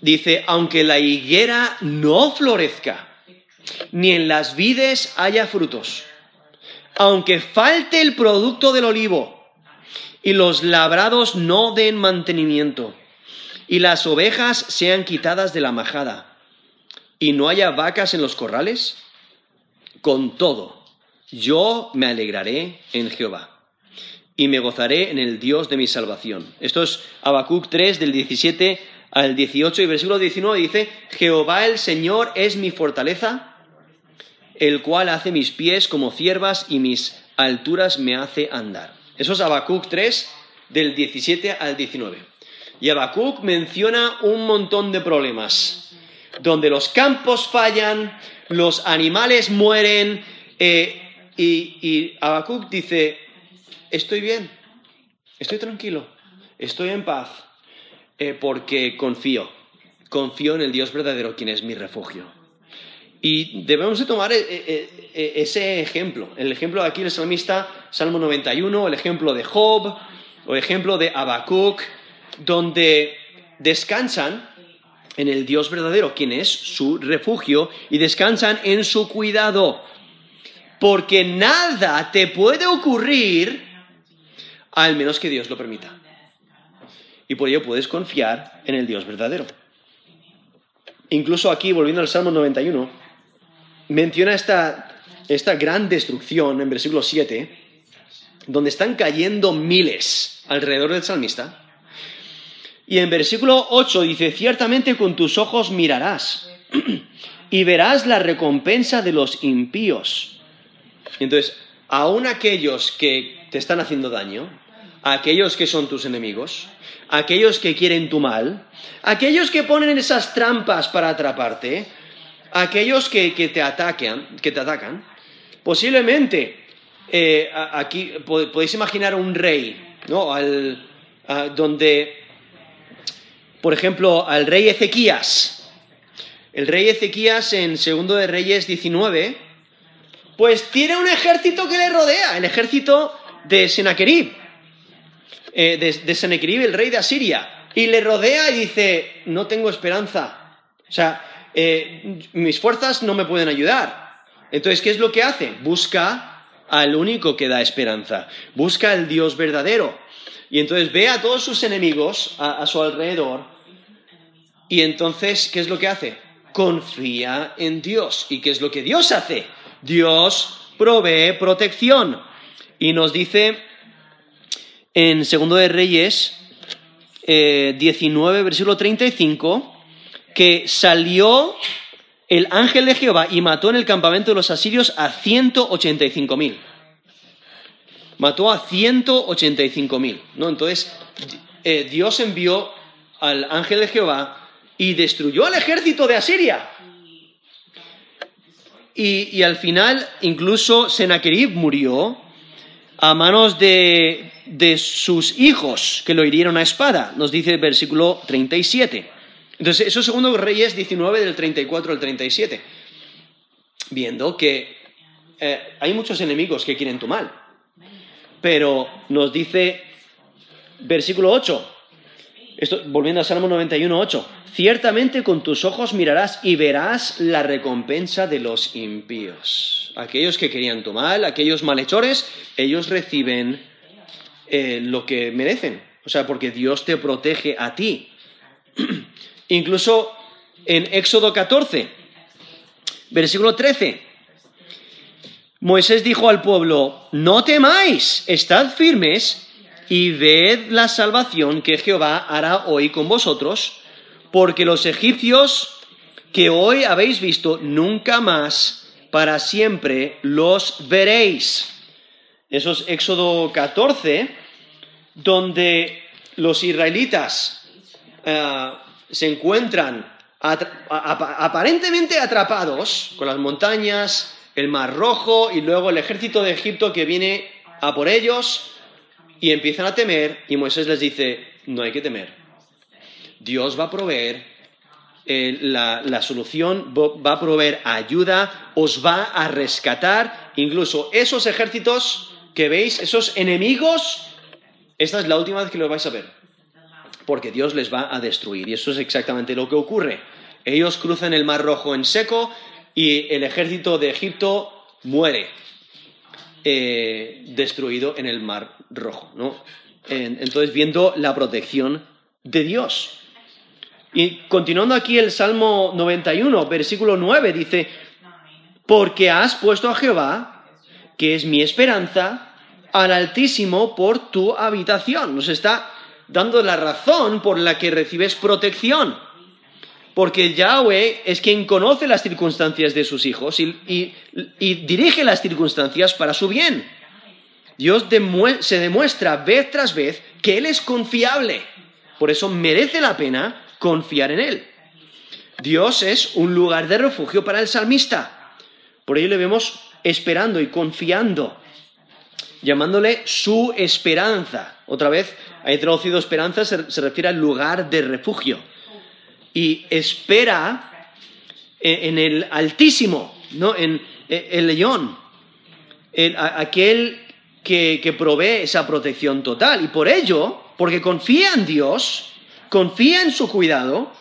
Speaker 1: dice, aunque la higuera no florezca, ni en las vides haya frutos, aunque falte el producto del olivo, y los labrados no den mantenimiento, y las ovejas sean quitadas de la majada, y no haya vacas en los corrales, con todo, yo me alegraré en Jehová y me gozaré en el Dios de mi salvación. Esto es Habacuc 3 del 17 al 18 y versículo 19 dice, Jehová el Señor es mi fortaleza, el cual hace mis pies como ciervas y mis alturas me hace andar. Eso es Habacuc 3 del 17 al 19. Y Habacuc menciona un montón de problemas, donde los campos fallan, los animales mueren, eh, y, y Habacuc dice, estoy bien, estoy tranquilo, estoy en paz, eh, porque confío, confío en el Dios verdadero, quien es mi refugio. Y debemos de tomar eh, ese ejemplo, el ejemplo de aquí del salmista, Salmo 91, el ejemplo de Job, o el ejemplo de Habacuc, donde descansan en el Dios verdadero, quien es su refugio, y descansan en su cuidado. Porque nada te puede ocurrir al menos que Dios lo permita. Y por ello puedes confiar en el Dios verdadero. Incluso aquí, volviendo al Salmo 91, menciona esta, esta gran destrucción en versículo 7, donde están cayendo miles alrededor del salmista. Y en versículo 8 dice, ciertamente con tus ojos mirarás y verás la recompensa de los impíos. Entonces, aún aquellos que te están haciendo daño, aquellos que son tus enemigos, aquellos que quieren tu mal, aquellos que ponen esas trampas para atraparte, aquellos que, te, atacan, que te atacan, posiblemente eh, aquí podéis imaginar un rey, ¿no? donde por ejemplo, al rey Ezequías. El rey Ezequías en Segundo de Reyes 19, pues tiene un ejército que le rodea, el ejército de Senaquerib, eh, de, Senaquerib, el rey de Asiria, y le rodea y dice, no tengo esperanza. O sea, eh, mis fuerzas no me pueden ayudar. Entonces, ¿qué es lo que hace? Busca al único que da esperanza, busca al Dios verdadero. Y entonces ve a todos sus enemigos a, su alrededor. Y entonces, ¿qué es lo que hace? Confía en Dios. ¿Y qué es lo que Dios hace? Dios provee protección. Y nos dice en Segundo de Reyes 19, eh, versículo 35, que salió el ángel de Jehová y mató en el campamento de los asirios a 185 mil mató a 185 mil. ¿no? Entonces, eh, Dios envió al ángel de Jehová y destruyó al ejército de Asiria. Y, al final, incluso Sennacherib murió a manos de, de sus hijos que lo hirieron a espada, nos dice el versículo 37. Entonces, eso es segundo Reyes 19 del 34 al 37. Viendo que eh, hay muchos enemigos que quieren tu mal. Pero nos dice, versículo 8, esto, volviendo a Salmo 91, 8, ciertamente con tus ojos mirarás y verás la recompensa de los impíos. Aquellos que querían tu mal, aquellos malhechores, ellos reciben eh, lo que merecen. O sea, porque Dios te protege a ti. [CLEARS THROAT] Incluso en Éxodo 14, versículo 13, Moisés dijo al pueblo, no temáis, estad firmes y ved la salvación que Jehová hará hoy con vosotros, porque los egipcios que hoy habéis visto, nunca más para siempre los veréis. Eso es Éxodo 14, donde los israelitas eh, se encuentran aparentemente atrapados con las montañas, el Mar Rojo y luego el ejército de Egipto que viene a por ellos y empiezan a temer y Moisés les dice, no hay que temer. Dios va a proveer eh, la, la, solución, va a proveer ayuda, os va a rescatar, incluso esos ejércitos que veis, esos enemigos, esta es la última vez que los vais a ver, porque Dios les va a destruir y eso es exactamente lo que ocurre. Ellos cruzan el Mar Rojo en seco y el ejército de Egipto muere eh, destruido en el Mar Rojo. Entonces, viendo la protección de Dios. Y continuando aquí el Salmo 91, versículo 9, dice, porque has puesto a Jehová, que es mi esperanza, al Altísimo por tu habitación. Nos está dando la razón por la que recibes protección porque Yahweh es quien conoce las circunstancias de sus hijos y, dirige las circunstancias para su bien. Dios se demuestra vez tras vez que Él es confiable. Por eso merece la pena confiar en Él. Dios es un lugar de refugio para el salmista. Por ello le vemos esperando y confiando, llamándole su esperanza. Otra vez, hay traducido esperanza, se refiere al lugar de refugio y espera en el Altísimo, ¿no? en el león, aquel que, que provee esa protección total. Y por ello, porque confía en Dios, confía en su cuidado,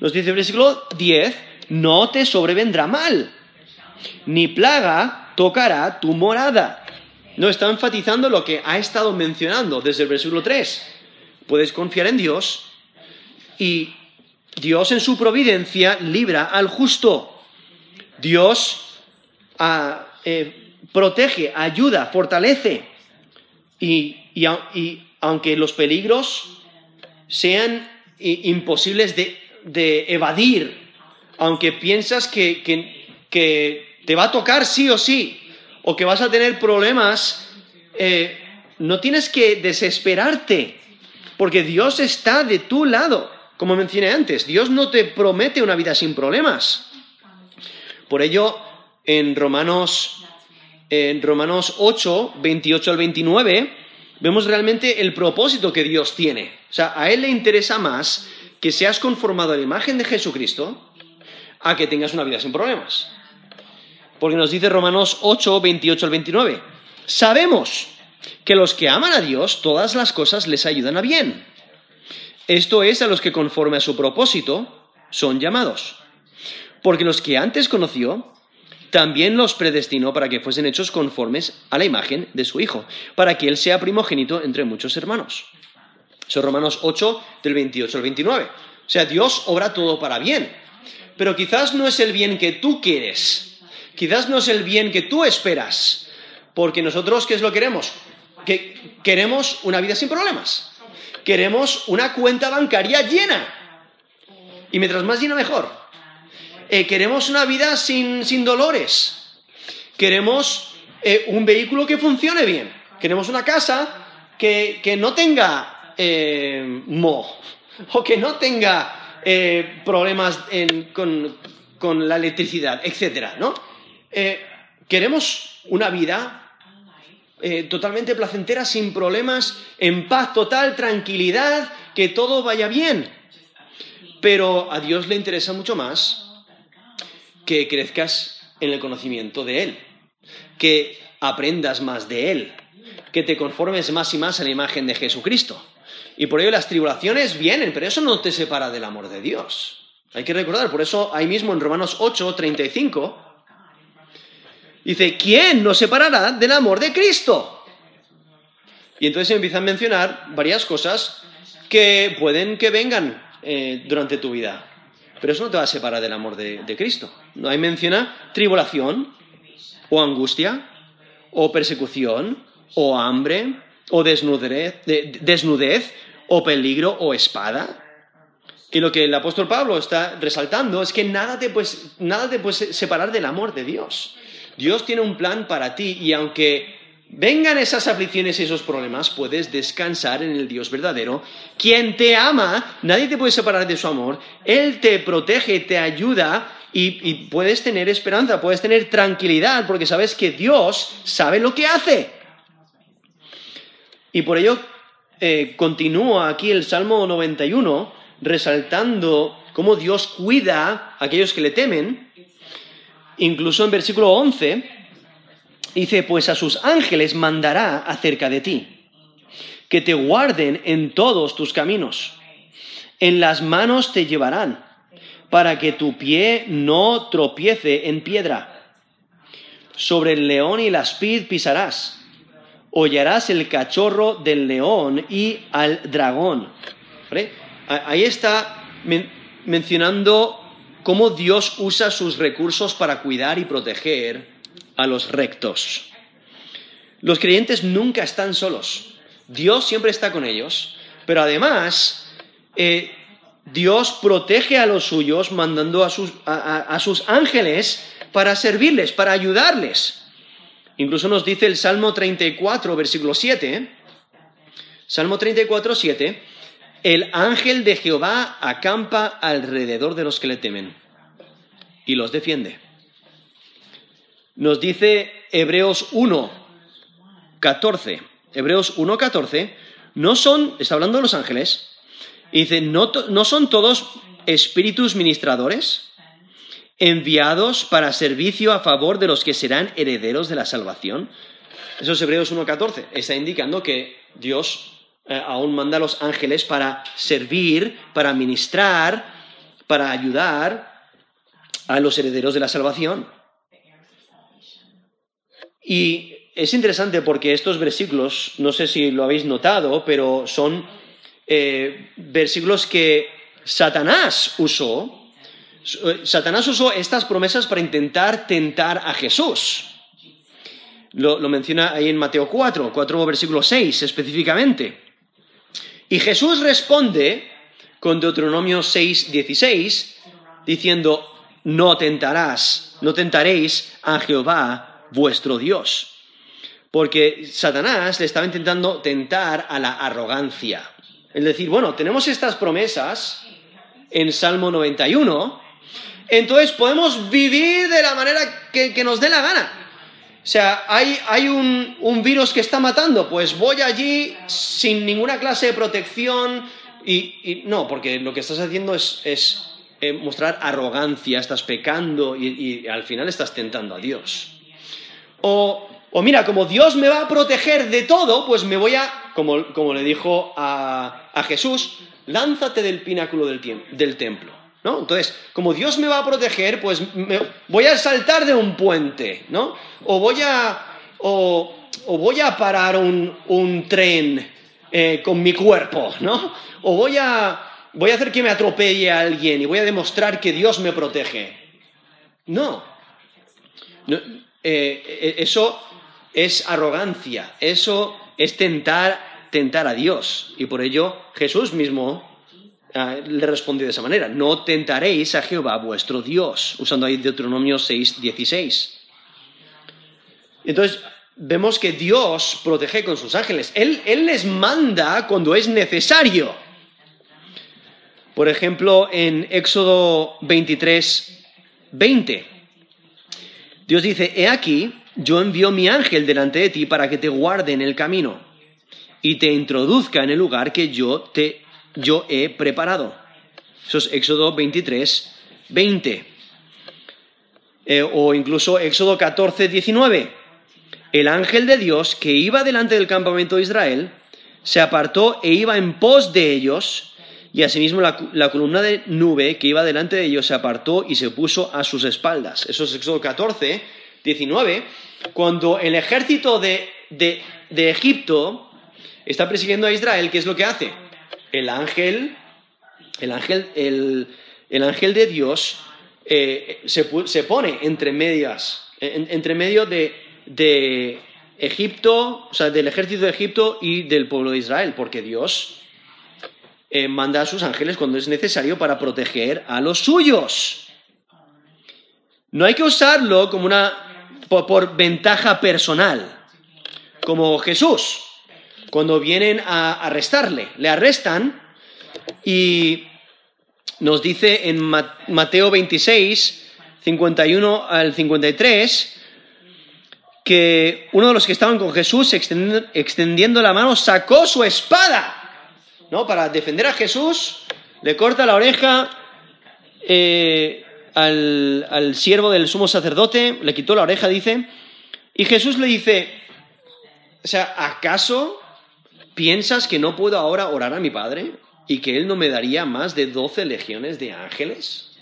Speaker 1: nos dice el versículo 10, no te sobrevendrá mal, ni plaga tocará tu morada. No está enfatizando lo que ha estado mencionando desde el versículo 3. Puedes confiar en Dios y Dios en su providencia libra al justo. Dios ah, eh, protege, ayuda, fortalece. Y, aunque los peligros sean imposibles de, evadir, aunque piensas que, te va a tocar sí o sí, o que vas a tener problemas, eh, no tienes que desesperarte, porque Dios está de tu lado. Como mencioné antes, Dios no te promete una vida sin problemas. Por ello, en Romanos, en Romanos 8, 28 al 29, vemos realmente el propósito que Dios tiene. O sea, a Él le interesa más que seas conformado a la imagen de Jesucristo a que tengas una vida sin problemas. Porque nos dice Romanos 8, 28 al 29. Sabemos que los que aman a Dios, todas las cosas les ayudan a bien esto es a los que conforme a su propósito son llamados. Porque los que antes conoció, también los predestinó para que fuesen hechos conformes a la imagen de su Hijo, para que Él sea primogénito entre muchos hermanos. Son Romanos 8, del 28 al 29. O sea, Dios obra todo para bien. Pero quizás no es el bien que tú quieres. Quizás no es el bien que tú esperas. Porque nosotros, ¿qué es lo que queremos? Que queremos una vida sin problemas queremos una cuenta bancaria llena. Y mientras más llena, mejor. Eh, queremos una vida sin, dolores. Queremos eh, un vehículo que funcione bien. Queremos una casa que, no tenga eh, o que no tenga problemas con, con, la electricidad, etc. ¿no? Queremos una vida eh, totalmente placentera, sin problemas, en paz total, tranquilidad, que todo vaya bien. Pero a Dios le interesa mucho más que crezcas en el conocimiento de Él, que aprendas más de Él, que te conformes más y más a la imagen de Jesucristo. Y por ello las tribulaciones vienen, pero eso no te separa del amor de Dios. Hay que recordar, por eso ahí mismo en Romanos 8, 35, Dice, ¿quién nos separará del amor de Cristo? Y entonces empieza a mencionar varias cosas que pueden que vengan eh, durante tu vida. Pero eso no te va a separar del amor de, Cristo. No hay menciona tribulación, o angustia, o persecución, o hambre, o desnudez, o peligro, o espada. Y lo que el apóstol Pablo está resaltando es que nada te, nada te puede separar del amor de Dios. Dios tiene un plan para ti y aunque vengan esas aflicciones y esos problemas, puedes descansar en el Dios verdadero. Quien te ama, nadie te puede separar de su amor. Él te protege, te ayuda y, puedes tener esperanza, puedes tener tranquilidad porque sabes que Dios sabe lo que hace. Y por ello eh, continúa aquí el Salmo 91 resaltando cómo Dios cuida a aquellos que le temen. Incluso en versículo 11 dice, pues a sus ángeles mandará acerca de ti, que te guarden en todos tus caminos. En las manos te llevarán, para que tu pie no tropiece en piedra. Sobre el león y la aspid pisarás hollarás el cachorro del león y al dragón. Ahí está mencionando cómo Dios usa sus recursos para cuidar y proteger a los rectos. Los creyentes nunca están solos. Dios siempre está con ellos, pero además eh, Dios protege a los suyos mandando a sus, a sus ángeles para servirles, para ayudarles. Incluso nos dice el Salmo 34, versículo 7, Salmo 34, 7, el ángel de Jehová acampa alrededor de los que le temen y los defiende. Nos dice Hebreos 1, 14, Hebreos 1, 14, no son, está hablando de los ángeles, y dice, ¿no, no son todos espíritus ministradores? enviados para servicio a favor de los que serán herederos de la salvación. Eso es Hebreos 1.14. Está indicando que Dios eh, aún manda a los ángeles para servir, para ministrar, para ayudar a los herederos de la salvación. Y es interesante porque estos versículos, no sé si lo habéis notado, pero son eh, versículos que Satanás usó Satanás usó estas promesas para intentar tentar a Jesús. Lo, menciona ahí en Mateo 4, 4 versículo 6 específicamente. Y Jesús responde con Deuteronomio 6, 16, diciendo, no tentarás, no tentaréis a Jehová vuestro Dios. Porque Satanás le estaba intentando tentar a la arrogancia. Es decir, bueno, tenemos estas promesas en Salmo 91, entonces podemos vivir de la manera que, nos dé la gana. O sea, hay, un, virus que está matando, pues voy allí sin ninguna clase de protección y, no, porque lo que estás haciendo es, eh, mostrar arrogancia, estás pecando y, al final estás tentando a Dios. O, mira, como Dios me va a proteger de todo, pues me voy a, como, le dijo a, a Jesús, lánzate del pináculo del templo. Entonces, como Dios me va a proteger, pues voy a saltar de un puente, ¿no? O voy a, o, voy a parar un, tren eh, con mi cuerpo, ¿no? O voy a, voy a hacer que me atropelle a alguien y voy a demostrar que Dios me protege. No. Eh, eso es arrogancia, eso es tentar, tentar a Dios. Y por ello Jesús mismo Ah, le respondió de esa manera, no tentaréis a Jehová vuestro Dios, usando ahí Deuteronomio 6, 16. Entonces, vemos que Dios protege con sus ángeles. Él, él les manda cuando es necesario. Por ejemplo, en Éxodo 23, 20, Dios dice, he aquí, yo envío mi ángel delante de ti para que te guarde en el camino y te introduzca en el lugar que yo te yo he preparado. Eso es Éxodo 23, 20. Eh, o incluso Éxodo 14, 19. El ángel de Dios que iba delante del campamento de Israel se apartó e iba en pos de ellos, y asimismo la, columna de nube que iba delante de ellos se apartó y se puso a sus espaldas. Eso es Éxodo 14, 19. Cuando el ejército de, de Egipto está persiguiendo a Israel, ¿qué es lo que hace? El ángel, el ángel, el, ángel de Dios eh, se, pone entre medias, entre medio de, Egipto, o sea, del ejército de Egipto y del pueblo de Israel, porque Dios eh, manda a sus ángeles cuando es necesario para proteger a los suyos. No hay que usarlo como una por ventaja personal, como Jesús cuando vienen a arrestarle. Le arrestan y nos dice en Mateo 26, 51 al 53, que uno de los que estaban con Jesús, extendiendo, la mano, sacó su espada, ¿no? Para defender a Jesús, le corta la oreja eh, al, al siervo del sumo sacerdote, le quitó la oreja, dice, y Jesús le dice, o sea, ¿acaso piensas que no puedo ahora orar a mi Padre y que Él no me daría más de doce legiones de ángeles?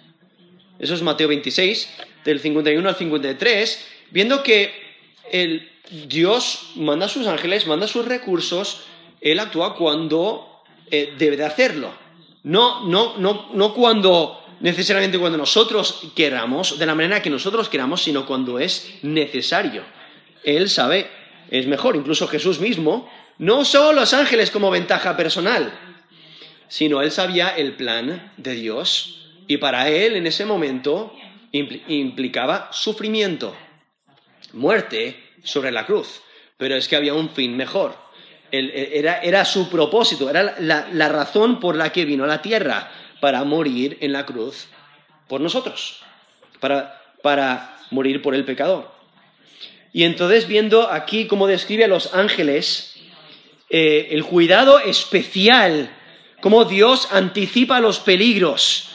Speaker 1: Eso es Mateo 26, del 51 al 53, viendo que el Dios manda sus ángeles, manda sus recursos, Él actúa cuando eh, debe de hacerlo. No, no, no, no cuando necesariamente cuando nosotros queramos, de la manera que nosotros queramos, sino cuando es necesario. Él sabe, es mejor, incluso Jesús mismo, no usó los ángeles como ventaja personal, sino él sabía el plan de Dios y para él en ese momento implicaba sufrimiento, muerte sobre la cruz. Pero es que había un fin mejor. Era, era su propósito, era la, la razón por la que vino a la tierra, para morir en la cruz por nosotros, para, para morir por el pecador. Y entonces viendo aquí cómo describe a los ángeles, eh, el cuidado especial, cómo Dios anticipa los peligros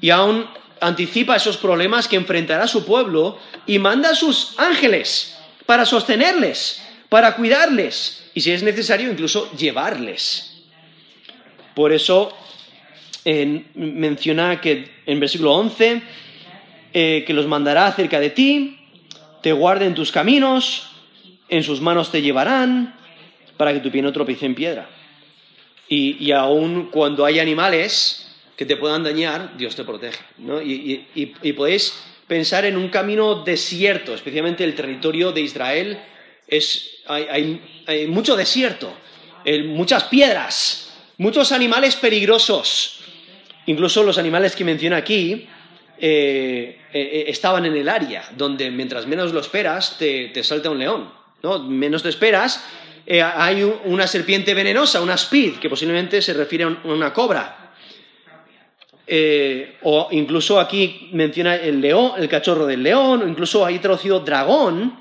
Speaker 1: y aún anticipa esos problemas que enfrentará su pueblo y manda a sus ángeles para sostenerles, para cuidarles y si es necesario incluso llevarles. Por eso menciona que en versículo 11 eh, que los mandará cerca de ti, te guarden tus caminos, en sus manos te llevarán, para que tu pie no tropiece en piedra. Y, y aun cuando hay animales que te puedan dañar, Dios te protege. Y, podéis pensar en un camino desierto, especialmente el territorio de Israel, es, hay, mucho desierto, muchas piedras, muchos animales peligrosos. Incluso los animales que menciona aquí eh, eh, estaban en el área donde mientras menos lo esperas te, salta un león. ¿no? Menos te esperas, eh, hay una serpiente venenosa, una speed, que posiblemente se refiere a una cobra. o incluso aquí menciona el león, el cachorro del león, o incluso hay traducido dragón,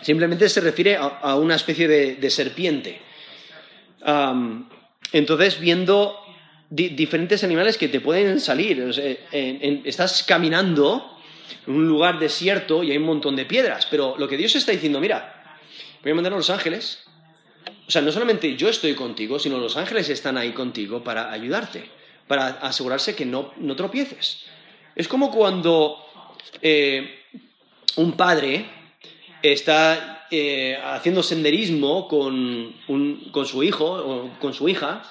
Speaker 1: simplemente se refiere a, una especie de, serpiente. entonces, viendo diferentes animales que te pueden salir. estás caminando en un lugar desierto y hay un montón de piedras, pero lo que Dios está diciendo, mira, voy a mandar a los ángeles. O sea, no solamente yo estoy contigo, sino los ángeles están ahí contigo para ayudarte, para asegurarse que no, no tropieces. Es como cuando eh, un padre está eh, haciendo senderismo con, con su hijo o con su hija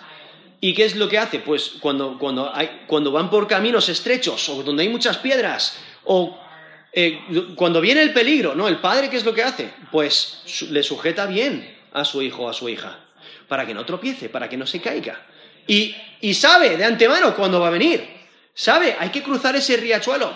Speaker 1: ¿Y qué es lo que hace? Pues cuando, cuando, cuando van por caminos estrechos o donde hay muchas piedras o eh, cuando viene el peligro, ¿no? El padre, ¿qué es lo que hace? Pues le sujeta bien a su hijo o a su hija para que no tropiece, para que no se caiga. Y, y sabe de antemano cuándo va a venir. Sabe, hay que cruzar ese riachuelo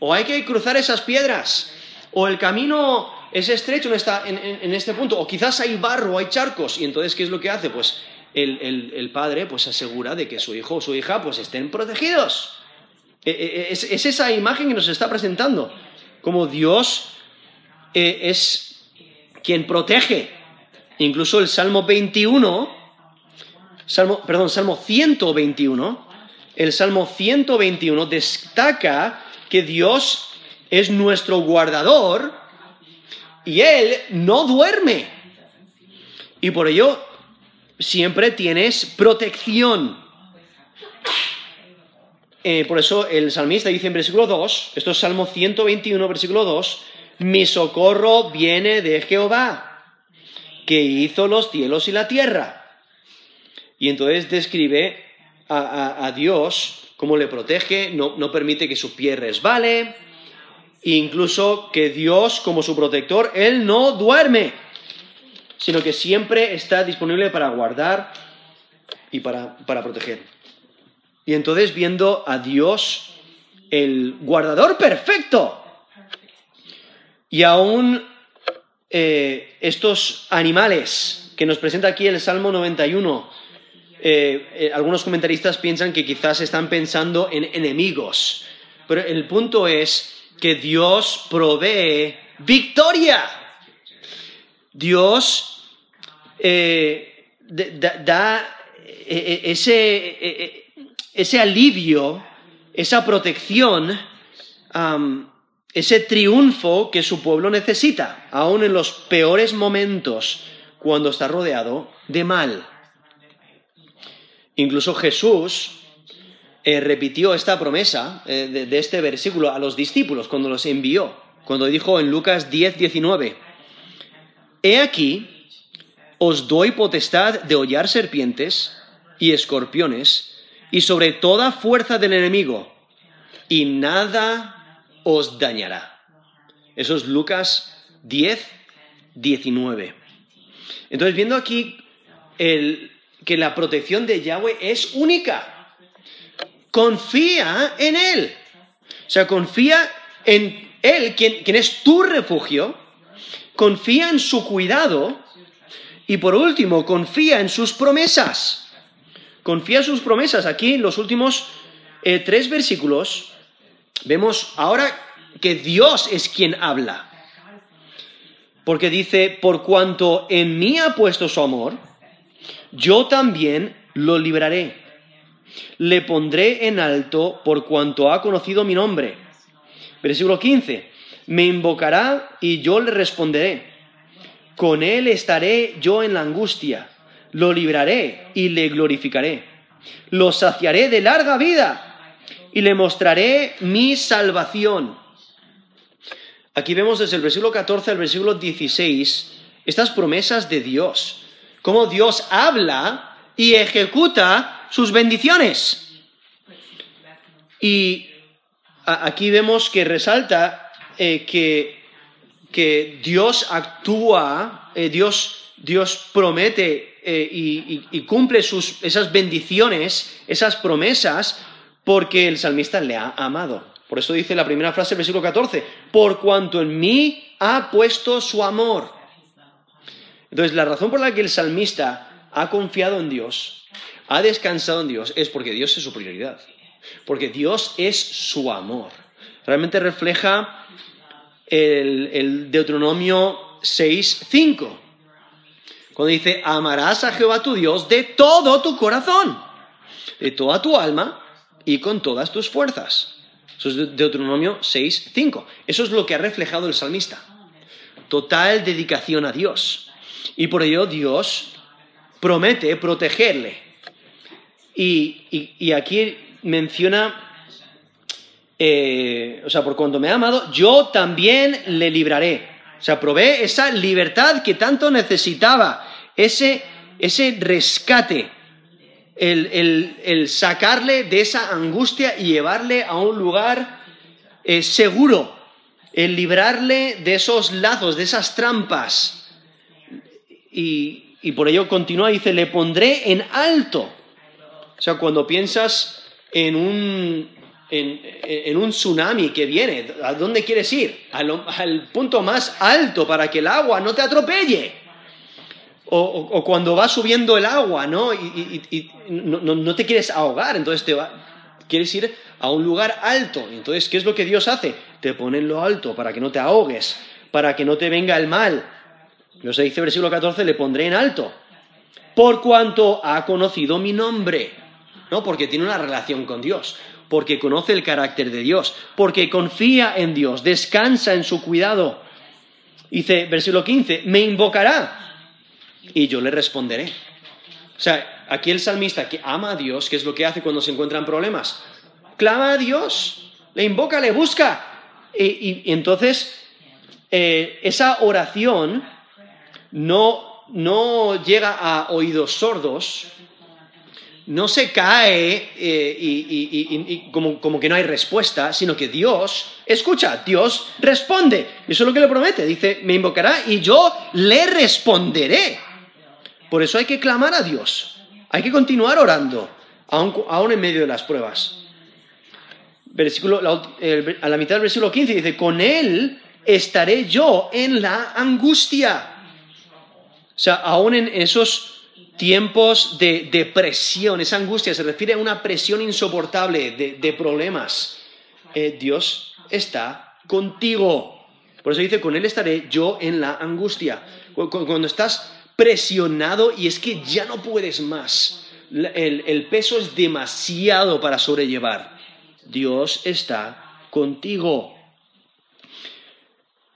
Speaker 1: o hay que cruzar esas piedras o el camino es estrecho en, esta, en, en, este punto, o quizás hay barro, hay charcos, y entonces, ¿qué es lo que hace? Pues el, padre pues asegura de que su hijo o su hija pues estén protegidos. E, e, e, es, esa imagen que nos está presentando, como Dios eh, es quien protege. Incluso el Salmo 21, Salmo, perdón, Salmo 121, el Salmo 121 destaca que Dios es nuestro guardador y Él no duerme. Y por ello siempre tienes protección. Eh, por eso el salmista dice en versículo 2, esto es Salmo 121, versículo 2, mi socorro viene de Jehová, que hizo los cielos y la tierra. Y entonces describe a, Dios cómo le protege, no, no, permite que su pie resbale, incluso que Dios como su protector, Él no duerme sino que siempre está disponible para guardar y para, proteger. Y entonces viendo a Dios, el guardador perfecto, y aún eh, estos animales que nos presenta aquí el Salmo 91, eh, eh, algunos comentaristas piensan que quizás están pensando en enemigos, pero el punto es que Dios provee victoria Dios eh, da, eh, ese, ese, alivio, esa protección, ese triunfo que su pueblo necesita, aun en los peores momentos cuando está rodeado de mal. Incluso Jesús eh, repitió esta promesa eh, de, este versículo a los discípulos cuando los envió, cuando dijo en Lucas 10, 19, He aquí, os doy potestad de hollar serpientes y escorpiones y sobre toda fuerza del enemigo, y nada os dañará. Eso es Lucas 10, 19. Entonces, viendo aquí que la protección de Yahweh es única, confía en Él. O sea, confía en Él, quien, es tu refugio, confía en su cuidado y por último, confía en sus promesas. Confía en sus promesas. Aquí en los últimos eh, tres versículos vemos ahora que Dios es quien habla. Porque dice, por cuanto en mí ha puesto su amor, yo también lo libraré le pondré en alto por cuanto ha conocido mi nombre. Versículo 15. Me invocará y yo le responderé. Con él estaré yo en la angustia. Lo libraré y le glorificaré. Lo saciaré de larga vida y le mostraré mi salvación. Aquí vemos desde el versículo 14 al versículo 16 estas promesas de Dios. Cómo Dios habla y ejecuta sus bendiciones. Y aquí vemos que resalta eh, que, Dios actúa, eh, Dios, Dios promete eh, y, cumple sus, esas bendiciones, esas promesas, porque el salmista le ha amado. Por eso dice la primera frase del versículo 14, por cuanto en mí ha puesto su amor. Entonces, la razón por la que el salmista ha confiado en Dios ha descansado en Dios es porque Dios es su prioridad, porque Dios es su amor. Realmente refleja el, Deuteronomio 6.5, cuando dice, amarás a Jehová tu Dios de todo tu corazón, de toda tu alma y con todas tus fuerzas. Eso es Deuteronomio 6.5. Eso es lo que ha reflejado el salmista. Total dedicación a Dios. Y por ello Dios promete protegerle y, aquí menciona, eh, o sea, por cuanto me ha amado, yo también le libraré. O sea, provee esa libertad que tanto necesitaba, ese, ese rescate, el, sacarle de esa angustia y llevarle a un lugar eh, seguro, el librarle de esos lazos, de esas trampas. Y, y por ello continúa, dice, le pondré en alto o sea, cuando piensas en un, en, un tsunami que viene, ¿a dónde quieres ir? Al, punto más alto para que el agua no te atropelle. O, cuando va subiendo el agua, ¿no? Y, no, te quieres ahogar, entonces te va, quieres ir a un lugar alto. Entonces, ¿qué es lo que Dios hace? Te pone en lo alto para que no te ahogues, para que no te venga el mal. Dios dice versículo 14, le pondré en alto, por cuanto ha conocido mi nombre. ¿no? Porque tiene una relación con Dios, porque conoce el carácter de Dios, porque confía en Dios, descansa en su cuidado. Dice, versículo 15, me invocará y yo le responderé. O sea, aquí el salmista que ama a Dios, ¿qué es lo que hace cuando se encuentran problemas? Clama a Dios, le invoca, le busca. Y, entonces, eh, esa oración no, no llega a oídos sordos, no se cae eh, y, como, que no hay respuesta, sino que Dios escucha, Dios responde. Eso es lo que le promete. Dice, me invocará y yo le responderé. Por eso hay que clamar a Dios. Hay que continuar orando, aún, en medio de las pruebas. Versículo, a la mitad del versículo 15 dice, con Él estaré yo en la angustia. O sea, aún en esos tiempos de depresión, esa angustia se refiere a una presión insoportable de, problemas. Eh, Dios está contigo. Por eso dice, con Él estaré yo en la angustia. Cuando estás presionado y es que ya no puedes más. El, peso es demasiado para sobrellevar. Dios está contigo.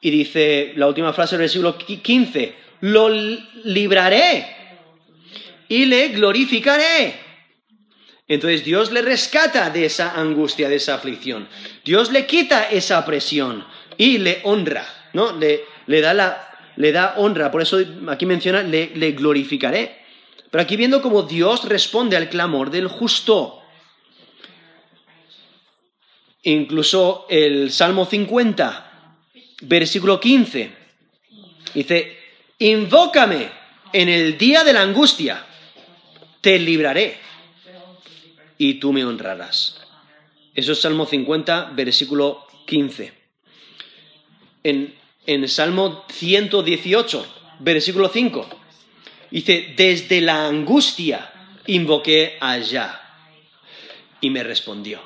Speaker 1: Y dice la última frase del versículo 15, lo libraré y le glorificaré. Entonces Dios le rescata de esa angustia, de esa aflicción. Dios le quita esa presión y le honra, ¿no? Le, le, da, la, le da honra. Por eso aquí menciona, le, le glorificaré. Pero aquí viendo cómo Dios responde al clamor del justo. Incluso el Salmo 50, versículo 15, dice, invócame en el día de la angustia, te libraré y tú me honrarás. Eso es Salmo 50, versículo 15. En, en Salmo 118, versículo 5, dice, desde la angustia invoqué allá y me respondió.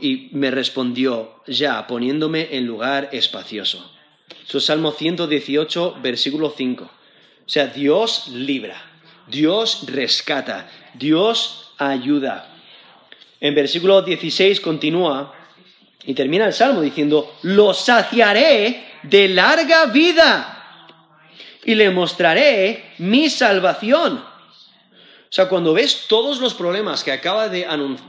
Speaker 1: Y me respondió ya, poniéndome en lugar espacioso. Eso es Salmo 118, versículo 5. O sea, Dios libra, Dios rescata, Dios ayuda. En versículo 16 continúa y termina el salmo diciendo, lo saciaré de larga vida y le mostraré mi salvación. O sea, cuando ves todos los problemas que acaba de,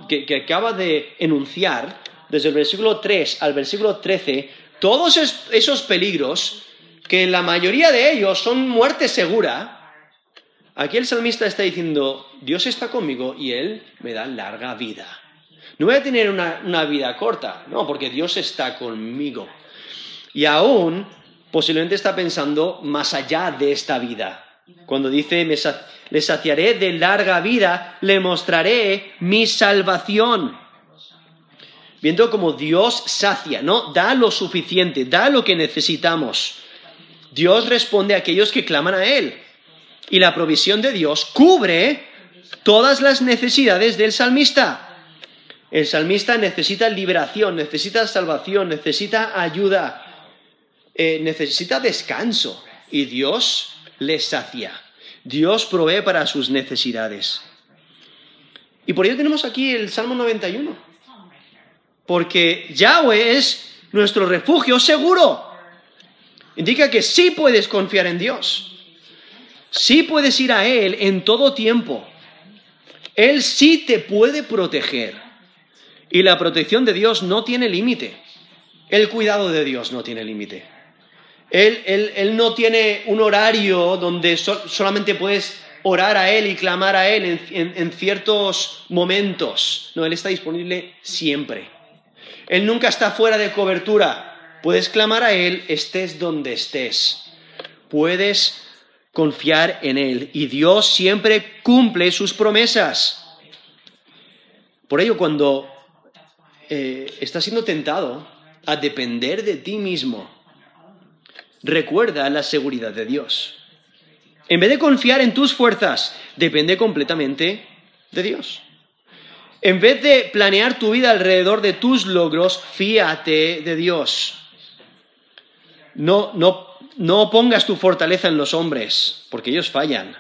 Speaker 1: que, acaba de enunciar, desde el versículo 3 al versículo 13, todos esos peligros, que la mayoría de ellos son muerte segura, Aquí el salmista está diciendo, Dios está conmigo y Él me da larga vida. No voy a tener una, vida corta, no, porque Dios está conmigo. Y aún posiblemente está pensando más allá de esta vida. Cuando dice, le saciaré de larga vida, le mostraré mi salvación. Viendo como Dios sacia, ¿no? Da lo suficiente, da lo que necesitamos. Dios responde a aquellos que claman a Él y la provisión de Dios cubre todas las necesidades del salmista. El salmista necesita liberación, necesita salvación, necesita ayuda, eh, necesita descanso y Dios le sacia. Dios provee para sus necesidades. Y por ello tenemos aquí el Salmo 91. Porque Yahweh es nuestro refugio seguro. Indica que sí puedes confiar en Dios. Sí puedes ir a Él en todo tiempo. Él sí te puede proteger. Y la protección de Dios no tiene límite. El cuidado de Dios no tiene límite. Él, no tiene un horario donde solamente puedes orar a Él y clamar a Él en ciertos momentos. No, Él está disponible siempre. Él nunca está fuera de cobertura. Puedes clamar a Él, estés donde estés. Puedes confiar en Él y Dios siempre cumple sus promesas. Por ello, cuando eh, estás siendo tentado a depender de ti mismo, recuerda la seguridad de Dios. En vez de confiar en tus fuerzas, depende completamente de Dios. En vez de planear tu vida alrededor de tus logros, fíate de Dios. No, no no pongas tu fortaleza en los hombres, porque ellos fallan.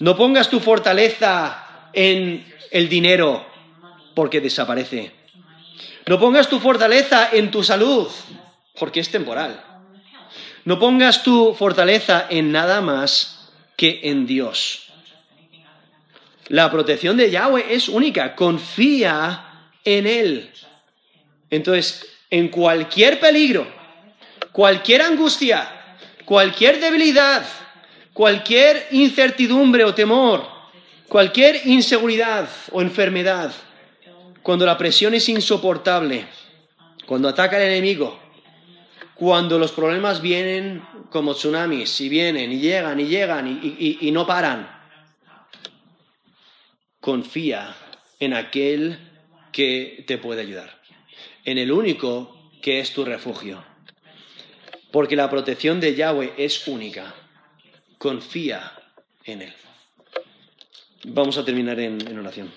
Speaker 1: No pongas tu fortaleza en el dinero, porque desaparece. No pongas tu fortaleza en tu salud, porque es temporal. No pongas tu fortaleza en nada más que en Dios. La protección de Yahweh es única, confía en Él. Entonces, en cualquier peligro, cualquier angustia, cualquier debilidad, cualquier incertidumbre o temor, cualquier inseguridad o enfermedad, cuando la presión es insoportable, cuando ataca el enemigo, cuando los problemas vienen como tsunamis y vienen y llegan y llegan y, no paran, confía en aquel que te puede ayudar, en el único que es tu refugio porque la protección de Yahweh es única. Confía en Él. Vamos a terminar en, oración.